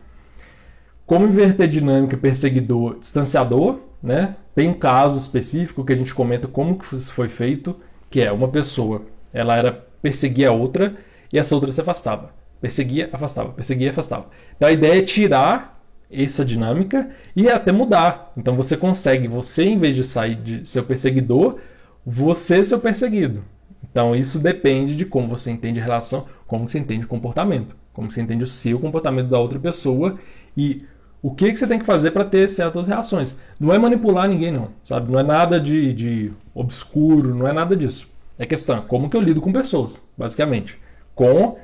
Como inverter dinâmica perseguidor distanciador, né? Tem um caso específico que a gente comenta como que isso foi feito que é uma pessoa, ela era perseguia a outra e essa outra se afastava. Perseguia, afastava, perseguia, afastava. Então a ideia é tirar essa dinâmica e até mudar. Então você consegue, você em vez de sair de seu perseguidor, você seu perseguido. Então isso depende de como você entende a relação, como você entende o comportamento, como você entende o seu comportamento da outra pessoa e o que, que você tem que fazer para ter certas reações. Não é manipular ninguém, não, sabe? Não é nada de, de obscuro, não é nada disso. É questão como que eu lido com pessoas, basicamente. Com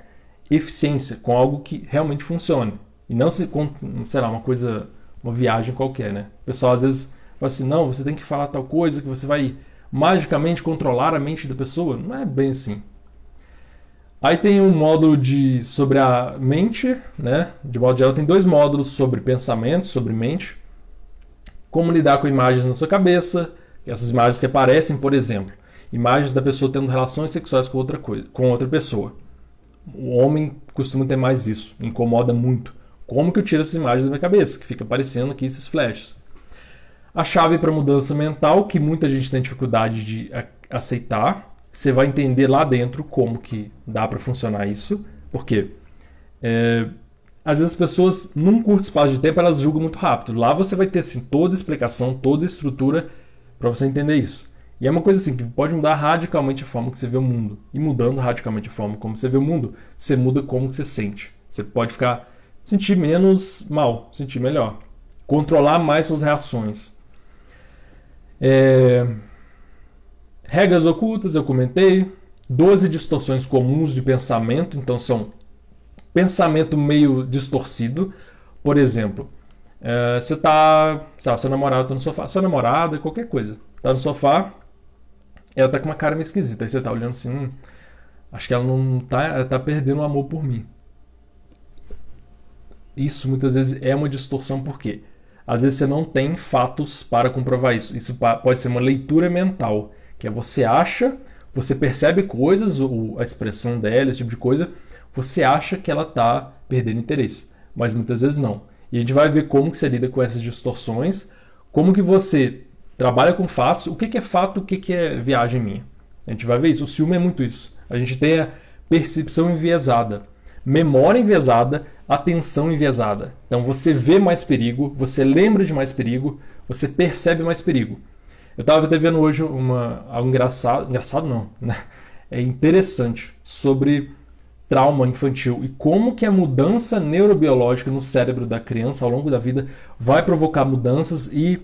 eficiência, com algo que realmente funcione. E não se com, sei lá, uma coisa, uma viagem qualquer, né? O pessoal às vezes fala assim, não, você tem que falar tal coisa que você vai magicamente controlar a mente da pessoa? Não é bem assim. Aí tem um módulo de sobre a mente, né? De modo geral, tem dois módulos sobre pensamento, sobre mente. Como lidar com imagens na sua cabeça, essas imagens que aparecem, por exemplo, imagens da pessoa tendo relações sexuais com outra coisa, com outra pessoa. O homem costuma ter mais isso, incomoda muito. Como que eu tiro essas imagens da minha cabeça, que fica aparecendo aqui esses flashes? A chave para mudança mental, que muita gente tem dificuldade de aceitar, você vai entender lá dentro como que dá para funcionar isso, porque é, às vezes as pessoas, num curto espaço de tempo, elas julgam muito rápido. Lá você vai ter assim, toda a explicação, toda a estrutura para você entender isso. E é uma coisa assim que pode mudar radicalmente a forma que você vê o mundo. E mudando radicalmente a forma como você vê o mundo, você muda como você sente. Você pode ficar sentir menos mal, sentir melhor, controlar mais suas reações. É... Regras ocultas, eu comentei. 12 distorções comuns de pensamento, então são pensamento meio distorcido. Por exemplo, é, você está, seu namorado está no sofá, sua namorada, qualquer coisa, está no sofá, ela está com uma cara meio esquisita, aí você está olhando assim, hum, acho que ela não está, ela está perdendo o amor por mim. Isso muitas vezes é uma distorção, por quê? Às vezes você não tem fatos para comprovar isso. Isso pode ser uma leitura mental que é você acha, você percebe coisas, a expressão dela, esse tipo de coisa, você acha que ela está perdendo interesse, mas muitas vezes não. E a gente vai ver como que você lida com essas distorções, como que você trabalha com fatos, o que, que é fato, o que, que é viagem minha. A gente vai ver isso. O ciúme é muito isso. A gente tem a percepção enviesada, memória enviesada, atenção enviesada. Então você vê mais perigo, você lembra de mais perigo, você percebe mais perigo. Eu estava até vendo hoje uma, algo engraçado, engraçado não, né? É interessante sobre trauma infantil e como que a mudança neurobiológica no cérebro da criança ao longo da vida vai provocar mudanças e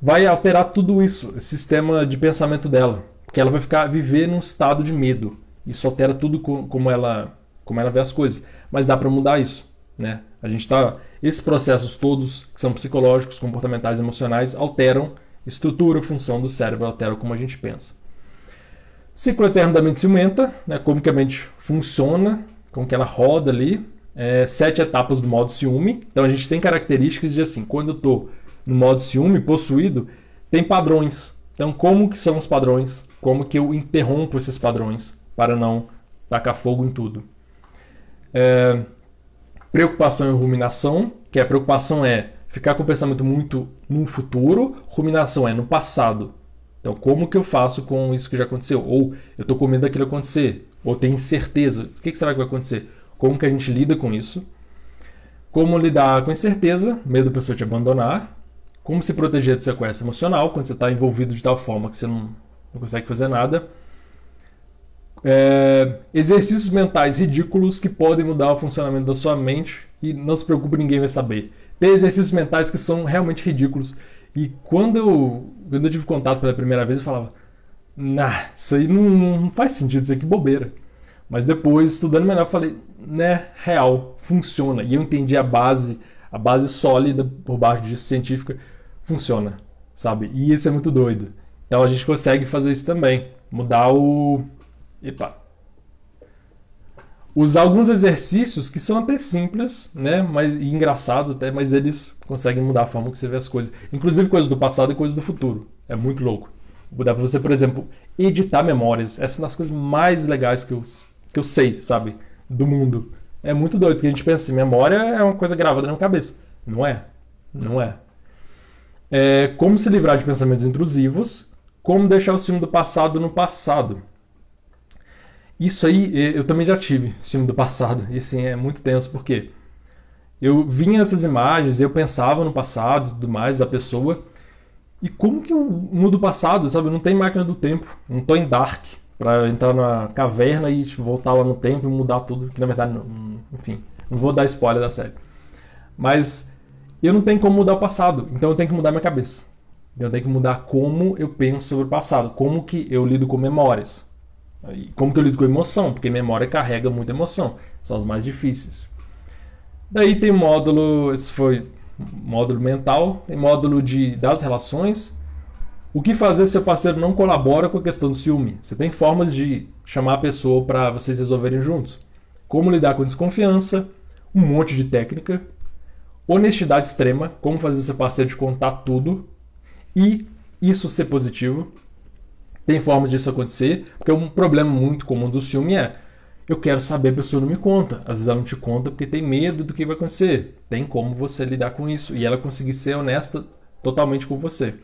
vai alterar tudo isso, o sistema de pensamento dela, porque ela vai ficar viver num estado de medo. Isso altera tudo como ela como ela vê as coisas, mas dá para mudar isso, né? A gente tá esses processos todos que são psicológicos, comportamentais, emocionais alteram estrutura, função do cérebro, altera como a gente pensa. Ciclo eterno da mente ciumenta, né, como que a mente funciona, como que ela roda ali. É, sete etapas do modo ciúme. Então a gente tem características de assim, quando eu estou no modo ciúme, possuído, tem padrões. Então como que são os padrões? Como que eu interrompo esses padrões para não tacar fogo em tudo? É, preocupação e ruminação, que a preocupação é Ficar com o pensamento muito no futuro, ruminação é no passado. Então, como que eu faço com isso que já aconteceu? Ou eu estou com medo daquilo acontecer? Ou tenho incerteza? O que será que vai acontecer? Como que a gente lida com isso? Como lidar com incerteza, medo da pessoa te abandonar? Como se proteger de sequestro emocional, quando você está envolvido de tal forma que você não, não consegue fazer nada? É, exercícios mentais ridículos que podem mudar o funcionamento da sua mente e não se preocupe, ninguém vai saber tem exercícios mentais que são realmente ridículos. E quando eu, quando eu tive contato pela primeira vez, eu falava: Nah, isso aí não, não faz sentido, isso é bobeira. Mas depois, estudando melhor, eu falei: Né, real, funciona. E eu entendi a base, a base sólida por baixo disso, científica, funciona, sabe? E isso é muito doido. Então a gente consegue fazer isso também. Mudar o. Epa, usar alguns exercícios que são até simples, né, mas e engraçados até, mas eles conseguem mudar a forma que você vê as coisas, inclusive coisas do passado e coisas do futuro. É muito louco. Dar para você, por exemplo, editar memórias. Essa é uma das coisas mais legais que eu, que eu sei, sabe, do mundo. É muito doido, porque a gente pensa assim, memória é uma coisa gravada na cabeça. Não é. Não é. é. Como se livrar de pensamentos intrusivos, como deixar o ciúme do passado no passado. Isso aí eu também já tive, filme do passado, e assim, é muito tenso, porque eu vinha essas imagens, eu pensava no passado e tudo mais da pessoa, e como que eu mudo o passado, sabe? Não tem máquina do tempo, não tô em Dark para entrar na caverna e voltar lá no tempo e mudar tudo, que na verdade, não, enfim, não vou dar spoiler da série. Mas eu não tenho como mudar o passado, então eu tenho que mudar minha cabeça. Eu tenho que mudar como eu penso sobre o passado, como que eu lido com memórias. Como que eu lido com emoção? Porque memória carrega muita emoção. São as mais difíceis. Daí tem módulo, esse foi módulo mental, tem módulo de, das relações, O que fazer se seu parceiro não colabora com a questão do ciúme? Você tem formas de chamar a pessoa para vocês resolverem juntos. Como lidar com desconfiança, um monte de técnica, honestidade extrema, como fazer seu parceiro de contar tudo e isso ser positivo. Tem formas disso acontecer, porque um problema muito comum do ciúme é eu quero saber, a pessoa não me conta. Às vezes ela não te conta porque tem medo do que vai acontecer. Tem como você lidar com isso e ela conseguir ser honesta totalmente com você.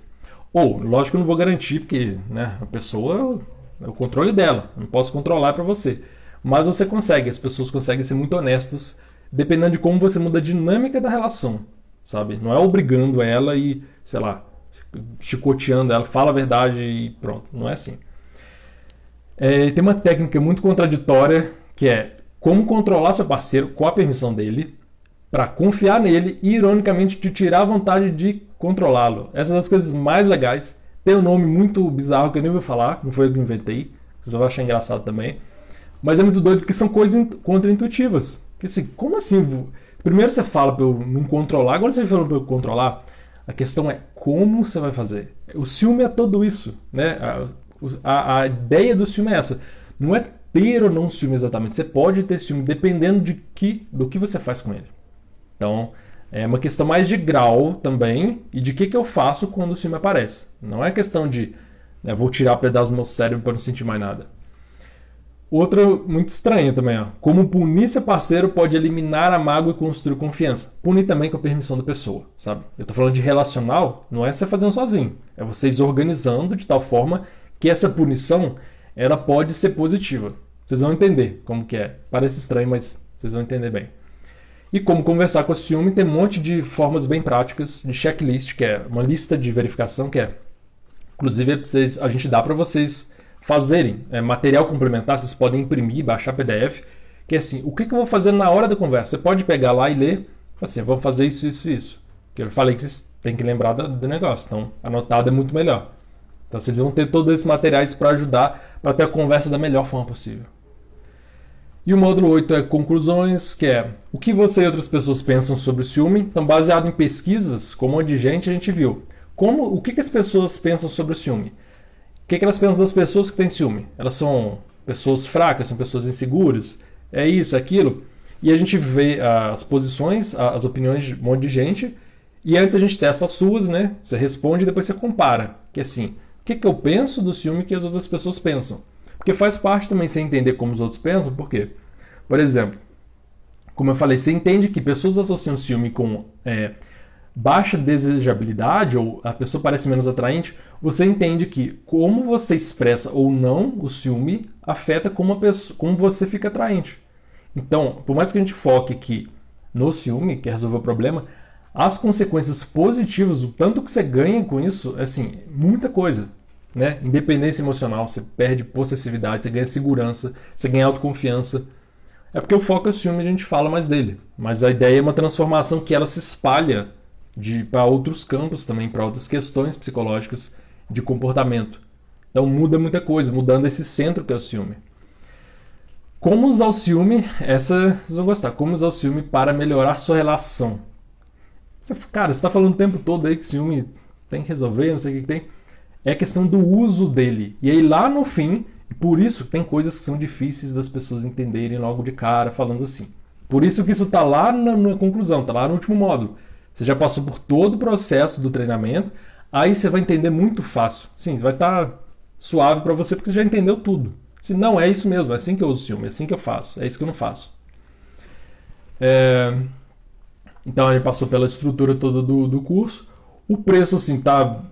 Ou, lógico eu não vou garantir, porque né, a pessoa é o controle dela, não posso controlar para você. Mas você consegue, as pessoas conseguem ser muito honestas, dependendo de como você muda a dinâmica da relação, sabe? Não é obrigando ela e, sei lá, chicoteando ela, fala a verdade e pronto. Não é assim. É, tem uma técnica muito contraditória que é como controlar seu parceiro com a permissão dele para confiar nele e, ironicamente, te tirar a vontade de controlá-lo. Essas são as coisas mais legais. Tem um nome muito bizarro que eu nem vou falar, não foi eu que inventei. Vocês vão achar engraçado também. Mas é muito doido porque são coisas contraintuitivas. Que assim, como assim? Primeiro você fala para eu não controlar, agora você fala para eu controlar. A questão é como você vai fazer. O ciúme é tudo isso, né? A, a ideia do ciúme é essa. Não é ter ou não ciúme exatamente. Você pode ter ciúme dependendo de que, do que você faz com ele. Então, é uma questão mais de grau também e de que, que eu faço quando o ciúme aparece. Não é questão de né, vou tirar pedaço do meu cérebro para não sentir mais nada. Outra muito estranha também, ó. Como punir seu parceiro pode eliminar a mágoa e construir confiança. Punir também com a permissão da pessoa, sabe? Eu tô falando de relacional, não é você fazendo sozinho. É vocês organizando de tal forma que essa punição ela pode ser positiva. Vocês vão entender como que é. Parece estranho, mas vocês vão entender bem. E como conversar com o ciúme, tem um monte de formas bem práticas de checklist, que é uma lista de verificação, que é, inclusive, vocês, a gente dá para vocês fazerem é, material complementar, vocês podem imprimir, baixar PDF, que é assim, o que, que eu vou fazer na hora da conversa? Você pode pegar lá e ler, assim, eu vou fazer isso, isso, isso. Que eu falei que vocês têm que lembrar do, do negócio, então anotado é muito melhor. Então vocês vão ter todos esses materiais para ajudar para ter a conversa da melhor forma possível. E o módulo 8 é conclusões, que é o que você e outras pessoas pensam sobre o ciúme. Então, baseado em pesquisas, como a de gente, a gente viu como o que, que as pessoas pensam sobre o ciúme. Que, que elas pensam das pessoas que têm ciúme? Elas são pessoas fracas, são pessoas inseguras? É isso, é aquilo? E a gente vê as posições, as opiniões de um monte de gente. E antes a gente testa as suas, né? Você responde e depois você compara. Que é assim, o que, que eu penso do ciúme que as outras pessoas pensam. Porque faz parte também você entender como os outros pensam, por quê? Por exemplo, como eu falei, você entende que pessoas associam ciúme com é, baixa desejabilidade ou a pessoa parece menos atraente, você entende que como você expressa ou não o ciúme afeta como, pessoa, como você fica atraente. Então, por mais que a gente foque aqui no ciúme, que é resolver o problema, as consequências positivas, o tanto que você ganha com isso, é assim, muita coisa. Né? Independência emocional, você perde possessividade, você ganha segurança, você ganha autoconfiança. É porque o foco é o ciúme, a gente fala mais dele. Mas a ideia é uma transformação que ela se espalha para outros campos também, para outras questões psicológicas de comportamento. Então muda muita coisa, mudando esse centro que é o ciúme. Como usar o ciúme? Essa vocês vão gostar. Como usar o ciúme para melhorar sua relação? Cara, você está falando o tempo todo aí que ciúme tem que resolver, não sei o que, que tem. É questão do uso dele. E aí lá no fim, por isso tem coisas que são difíceis das pessoas entenderem logo de cara, falando assim. Por isso que isso está lá na, na conclusão, está lá no último módulo. Você já passou por todo o processo do treinamento, aí você vai entender muito fácil. Sim, vai estar tá suave para você porque você já entendeu tudo. Se não é isso mesmo, é assim que eu uso ciúme, é assim que eu faço, é isso que eu não faço. É... Então a gente passou pela estrutura toda do, do curso. O preço assim tá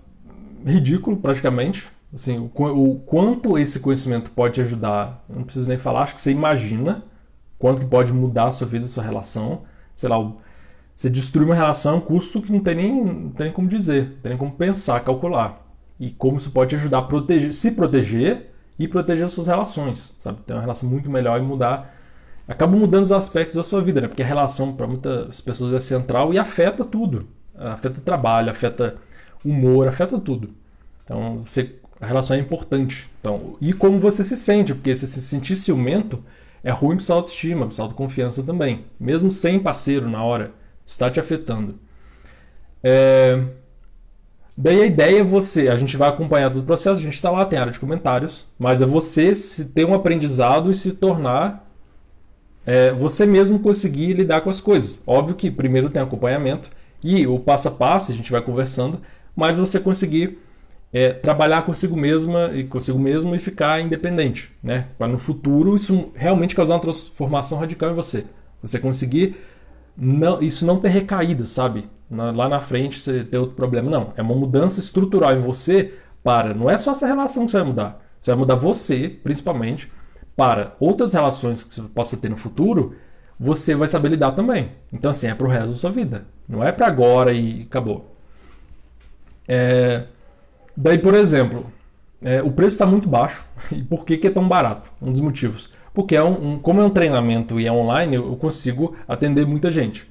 ridículo praticamente. Assim, o, o, quanto esse conhecimento pode te ajudar, não preciso nem falar, acho que você imagina quanto que pode mudar a sua vida, a sua relação. Sei lá, você destruir uma relação é um custo que não tem nem, não tem como dizer, não tem nem como pensar, calcular. E como isso pode te ajudar a proteger, se proteger e proteger as suas relações, sabe? Ter uma relação muito melhor e mudar acaba mudando os aspectos da sua vida, né? Porque a relação para muitas pessoas é central e afeta tudo. Afeta trabalho, afeta humor, afeta tudo. Então, você, a relação é importante. Então, e como você se sente, porque se se sentir ciumento é ruim para sua autoestima, para sua autoconfiança também. Mesmo sem parceiro na hora, está te afetando. É... Daí a ideia é você, a gente vai acompanhar todo o processo, a gente está lá, tem área de comentários, mas é você se ter um aprendizado e se tornar é, você mesmo conseguir lidar com as coisas. Óbvio que primeiro tem acompanhamento e o passo a passo a gente vai conversando, mas você conseguir é, trabalhar consigo mesma e consigo mesmo e ficar independente, né? Para no futuro isso realmente causar uma transformação radical em você. Você conseguir não, isso não ter recaída, sabe? lá na frente você ter outro problema. Não, é uma mudança estrutural em você para. Não é só essa relação que você vai mudar. Você vai mudar você, principalmente, para outras relações que você possa ter no futuro. Você vai saber lidar também. Então, assim, é pro resto da sua vida. Não é para agora e acabou. É... Daí, por exemplo, é, o preço está muito baixo. E por que, que é tão barato? Um dos motivos. Porque é um, um, como é um treinamento e é online, eu consigo atender muita gente.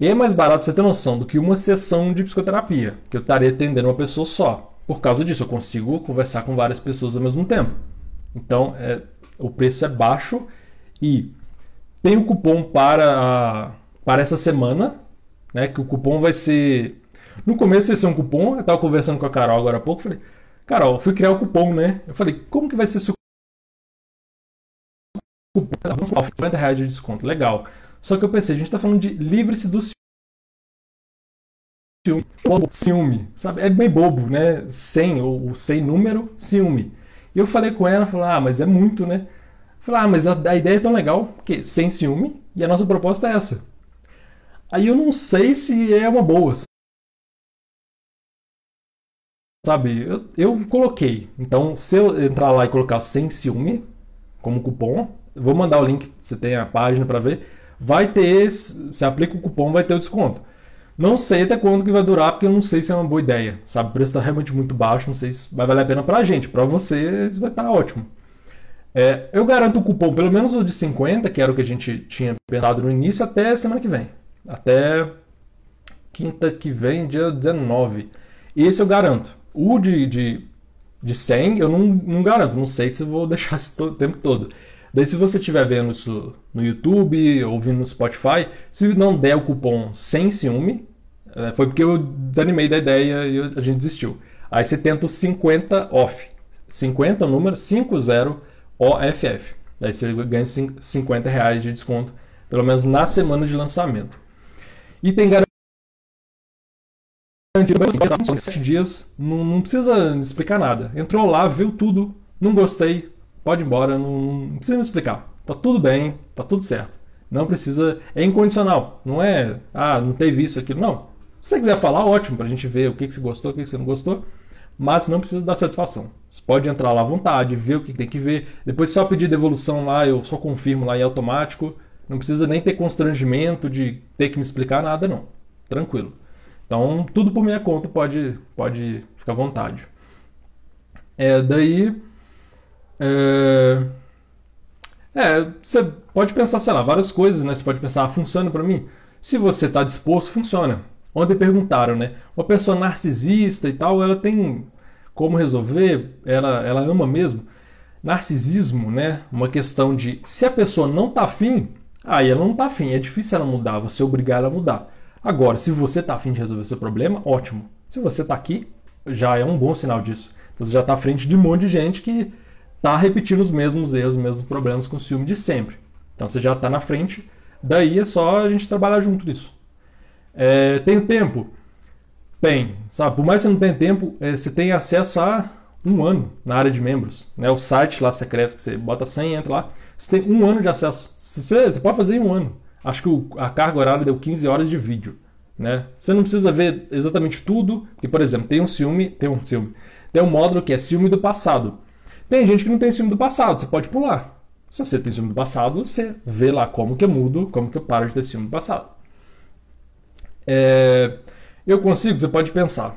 E é mais barato, você ter noção, do que uma sessão de psicoterapia, que eu estaria atendendo uma pessoa só. Por causa disso, eu consigo conversar com várias pessoas ao mesmo tempo. Então, é, o preço é baixo e tem o cupom para, para essa semana, né? Que o cupom vai ser. No começo ia ser um cupom, eu estava conversando com a Carol agora há pouco, falei, Carol, fui criar o cupom, né? Eu falei, como que vai ser esse cupom? 50 reais de desconto, legal. Só que eu pensei, a gente está falando de livre-se do ciúme. Ciúme, sabe? É bem bobo, né? Sem, ou sem número, ciúme. E eu falei com ela, falei, ah, mas é muito, né? Falei, ah, mas a, a ideia é tão legal, porque sem ciúme, e a nossa proposta é essa. Aí eu não sei se é uma boa. Sabe, eu, eu coloquei. Então, se eu entrar lá e colocar sem ciúme como cupom, vou mandar o link, você tem a página para ver vai ter, se aplica o cupom, vai ter o desconto. Não sei até quando que vai durar, porque eu não sei se é uma boa ideia. Sabe, o preço está realmente muito baixo, não sei se vai valer a pena para a gente. Para você, vai estar tá ótimo. É, eu garanto o cupom, pelo menos o de 50, que era o que a gente tinha pensado no início, até semana que vem. Até quinta que vem, dia 19. Esse eu garanto. O de, de, de 100 eu não, não garanto, não sei se vou deixar esse tempo todo. Daí, se você estiver vendo isso no YouTube, ouvindo no Spotify, se não der o cupom sem ciúme, é, foi porque eu desanimei da ideia e a gente desistiu. Aí você tenta o 50 off. 50 é o número 50 OFF. Daí você ganha 50 reais de desconto, pelo menos na semana de lançamento. E tem garantia para 7 dias, não, não precisa explicar nada. Entrou lá, viu tudo, não gostei, pode ir embora, não, não precisa me explicar. Tá tudo bem, tá tudo certo. Não precisa. É incondicional. Não é, ah, não teve isso, aquilo. Não. Se você quiser falar, ótimo, pra gente ver o que, que você gostou, o que, que você não gostou. Mas não precisa dar satisfação. Você pode entrar lá à vontade, ver o que tem que ver. Depois só pedir devolução lá, eu só confirmo lá em automático. Não precisa nem ter constrangimento de ter que me explicar nada, não. Tranquilo. Então, tudo por minha conta pode, pode ficar à vontade. É, daí é... é, você pode pensar, sei lá, várias coisas, né? Você pode pensar, ah, funciona para mim? Se você está disposto, funciona. Ontem perguntaram, né? Uma pessoa narcisista e tal, ela tem como resolver? Ela, ela ama mesmo? Narcisismo, né? Uma questão de se a pessoa não tá afim, aí ela não tá afim, é difícil ela mudar, você obrigar ela a mudar. Agora, se você tá afim de resolver seu problema, ótimo. Se você tá aqui, já é um bom sinal disso. Você já tá à frente de um monte de gente que está repetindo os mesmos erros, os mesmos problemas com o ciúme de sempre. Então você já está na frente, daí é só a gente trabalhar junto nisso. É, tem tempo? Tem. Sabe? Por mais que você não tenha tempo, é, você tem acesso a um ano na área de membros. Né? O site lá secreto que você bota 100 entra lá. Você tem um ano de acesso. Você, você pode fazer em um ano. Acho que o, a carga horária deu 15 horas de vídeo. Né? Você não precisa ver exatamente tudo, porque, por exemplo, tem um ciúme, tem um ciúme, tem um módulo que é ciúme do passado. Tem gente que não tem ciúme do passado, você pode pular. Se você tem ciúme do passado, você vê lá como que eu mudo, como que eu paro de ter ciúme do passado. É, eu consigo, você pode pensar.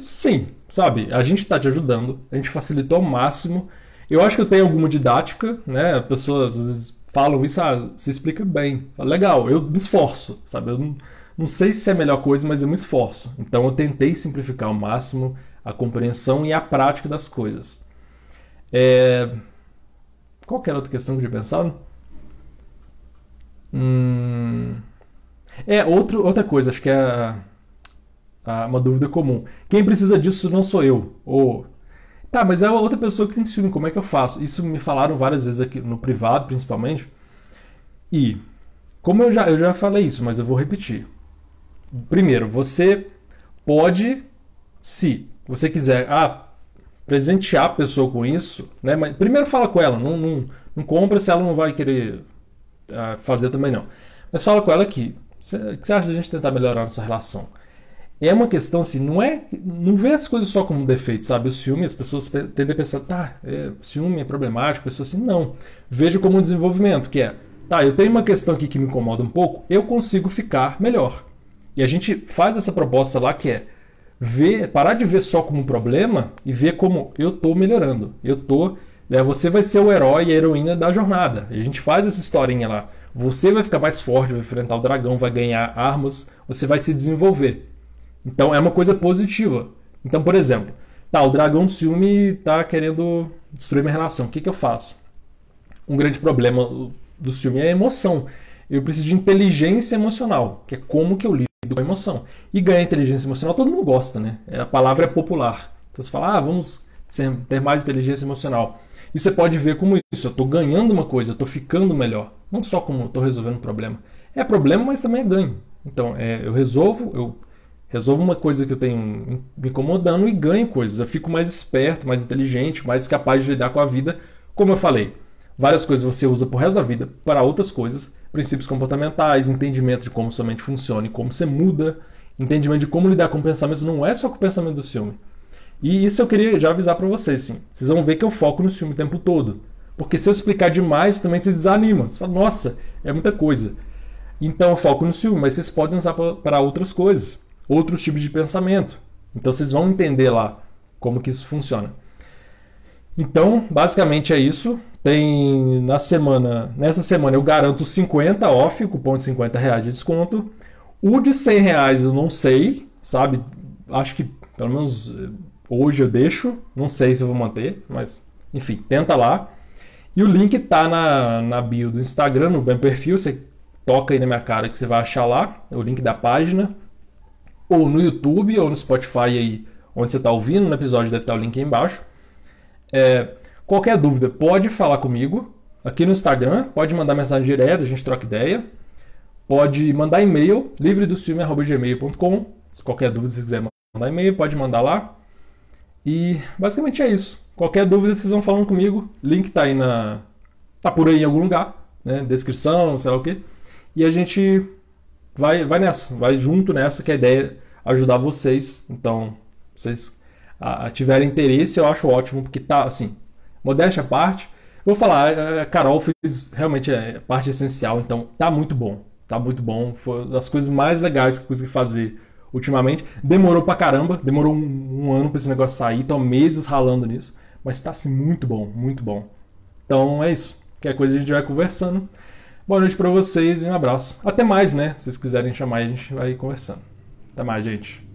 Sim, sabe? A gente está te ajudando, a gente facilitou ao máximo. Eu acho que eu tenho alguma didática, né? Pessoas às vezes falam isso, ah, você explica bem. Legal, eu me esforço, sabe? Eu não, não sei se é a melhor coisa, mas eu me esforço. Então eu tentei simplificar ao máximo a compreensão e a prática das coisas. É... Qual que era a outra questão que eu tinha pensado? Hum... É, outro, outra coisa, acho que é a, uma dúvida comum. Quem precisa disso não sou eu. Ou tá, mas é outra pessoa que tem ciúme, como é que eu faço? Isso me falaram várias vezes aqui no privado, principalmente. E como eu já, eu já falei isso, mas eu vou repetir. Primeiro, você pode, se você quiser, ah, presentear a pessoa com isso, né? Mas primeiro fala com ela, não, não, não compra se ela não vai querer uh, fazer também não. Mas fala com ela que o que você acha de a gente tentar melhorar a nossa relação? É uma questão assim, não é. Não vê as coisas só como defeito, sabe? O ciúme, as pessoas tendem a pensar, tá, é, ciúme é problemático, pessoas assim, não. Veja como um desenvolvimento, que é, tá, eu tenho uma questão aqui que me incomoda um pouco, eu consigo ficar melhor. E a gente faz essa proposta lá que é ver, parar de ver só como um problema e ver como eu tô melhorando. Eu tô. Né, você vai ser o herói e a heroína da jornada. A gente faz essa historinha lá. Você vai ficar mais forte, vai enfrentar o dragão, vai ganhar armas, você vai se desenvolver. Então é uma coisa positiva. Então, por exemplo, tá, o dragão do ciúme tá querendo destruir minha relação. O que, que eu faço? Um grande problema do ciúme é a emoção. Eu preciso de inteligência emocional, que é como que eu lido com a emoção. E ganhar inteligência emocional todo mundo gosta, né? A palavra é popular. Então você fala, ah, vamos ter mais inteligência emocional. E você pode ver como isso. Eu estou ganhando uma coisa, eu estou ficando melhor. Não só como estou resolvendo um problema. É problema, mas também é ganho. Então, é, eu resolvo, eu resolvo uma coisa que eu tenho me incomodando e ganho coisas. Eu fico mais esperto, mais inteligente, mais capaz de lidar com a vida. Como eu falei, várias coisas você usa pro resto da vida para outras coisas. Princípios comportamentais, entendimento de como sua mente funciona e como você muda. Entendimento de como lidar com pensamentos não é só com o pensamento do ciúme. E isso eu queria já avisar para vocês, sim. Vocês vão ver que eu foco no filme o tempo todo. Porque se eu explicar demais, também vocês desanimam. Você fala, nossa, é muita coisa. Então eu foco no filme, mas vocês podem usar para outras coisas, outros tipos de pensamento. Então vocês vão entender lá como que isso funciona. Então, basicamente é isso. Tem na semana, nessa semana eu garanto 50 off, cupom de 50 reais de desconto. O de 100 reais eu não sei, sabe? Acho que pelo menos Hoje eu deixo, não sei se eu vou manter, mas enfim, tenta lá. E o link tá na, na bio do Instagram, no meu perfil, você toca aí na minha cara que você vai achar lá, é o link da página. Ou no YouTube ou no Spotify aí, onde você está ouvindo, no episódio deve estar o link aí embaixo. É, qualquer dúvida, pode falar comigo aqui no Instagram, pode mandar mensagem direta, a gente troca ideia. Pode mandar e-mail, livredocilme.gmail.com. Se qualquer dúvida você quiser mandar e-mail, pode mandar lá. E basicamente é isso. Qualquer dúvida vocês vão falando comigo. Link tá aí na. tá por aí em algum lugar, né? Descrição, sei lá o quê. E a gente vai, vai nessa, vai junto nessa, que a ideia é ajudar vocês. Então, vocês a, tiverem interesse, eu acho ótimo, porque tá assim, modéstia à parte. Vou falar, a Carol fez realmente é parte essencial, então tá muito bom. Tá muito bom. Foi das coisas mais legais que eu consegui fazer ultimamente. Demorou pra caramba, demorou um, um ano pra esse negócio sair, tô meses ralando nisso. Mas tá assim, muito bom, muito bom. Então é isso. Qualquer coisa a gente vai conversando. Boa noite para vocês e um abraço. Até mais, né? Se vocês quiserem chamar, a gente vai conversando. Até mais, gente.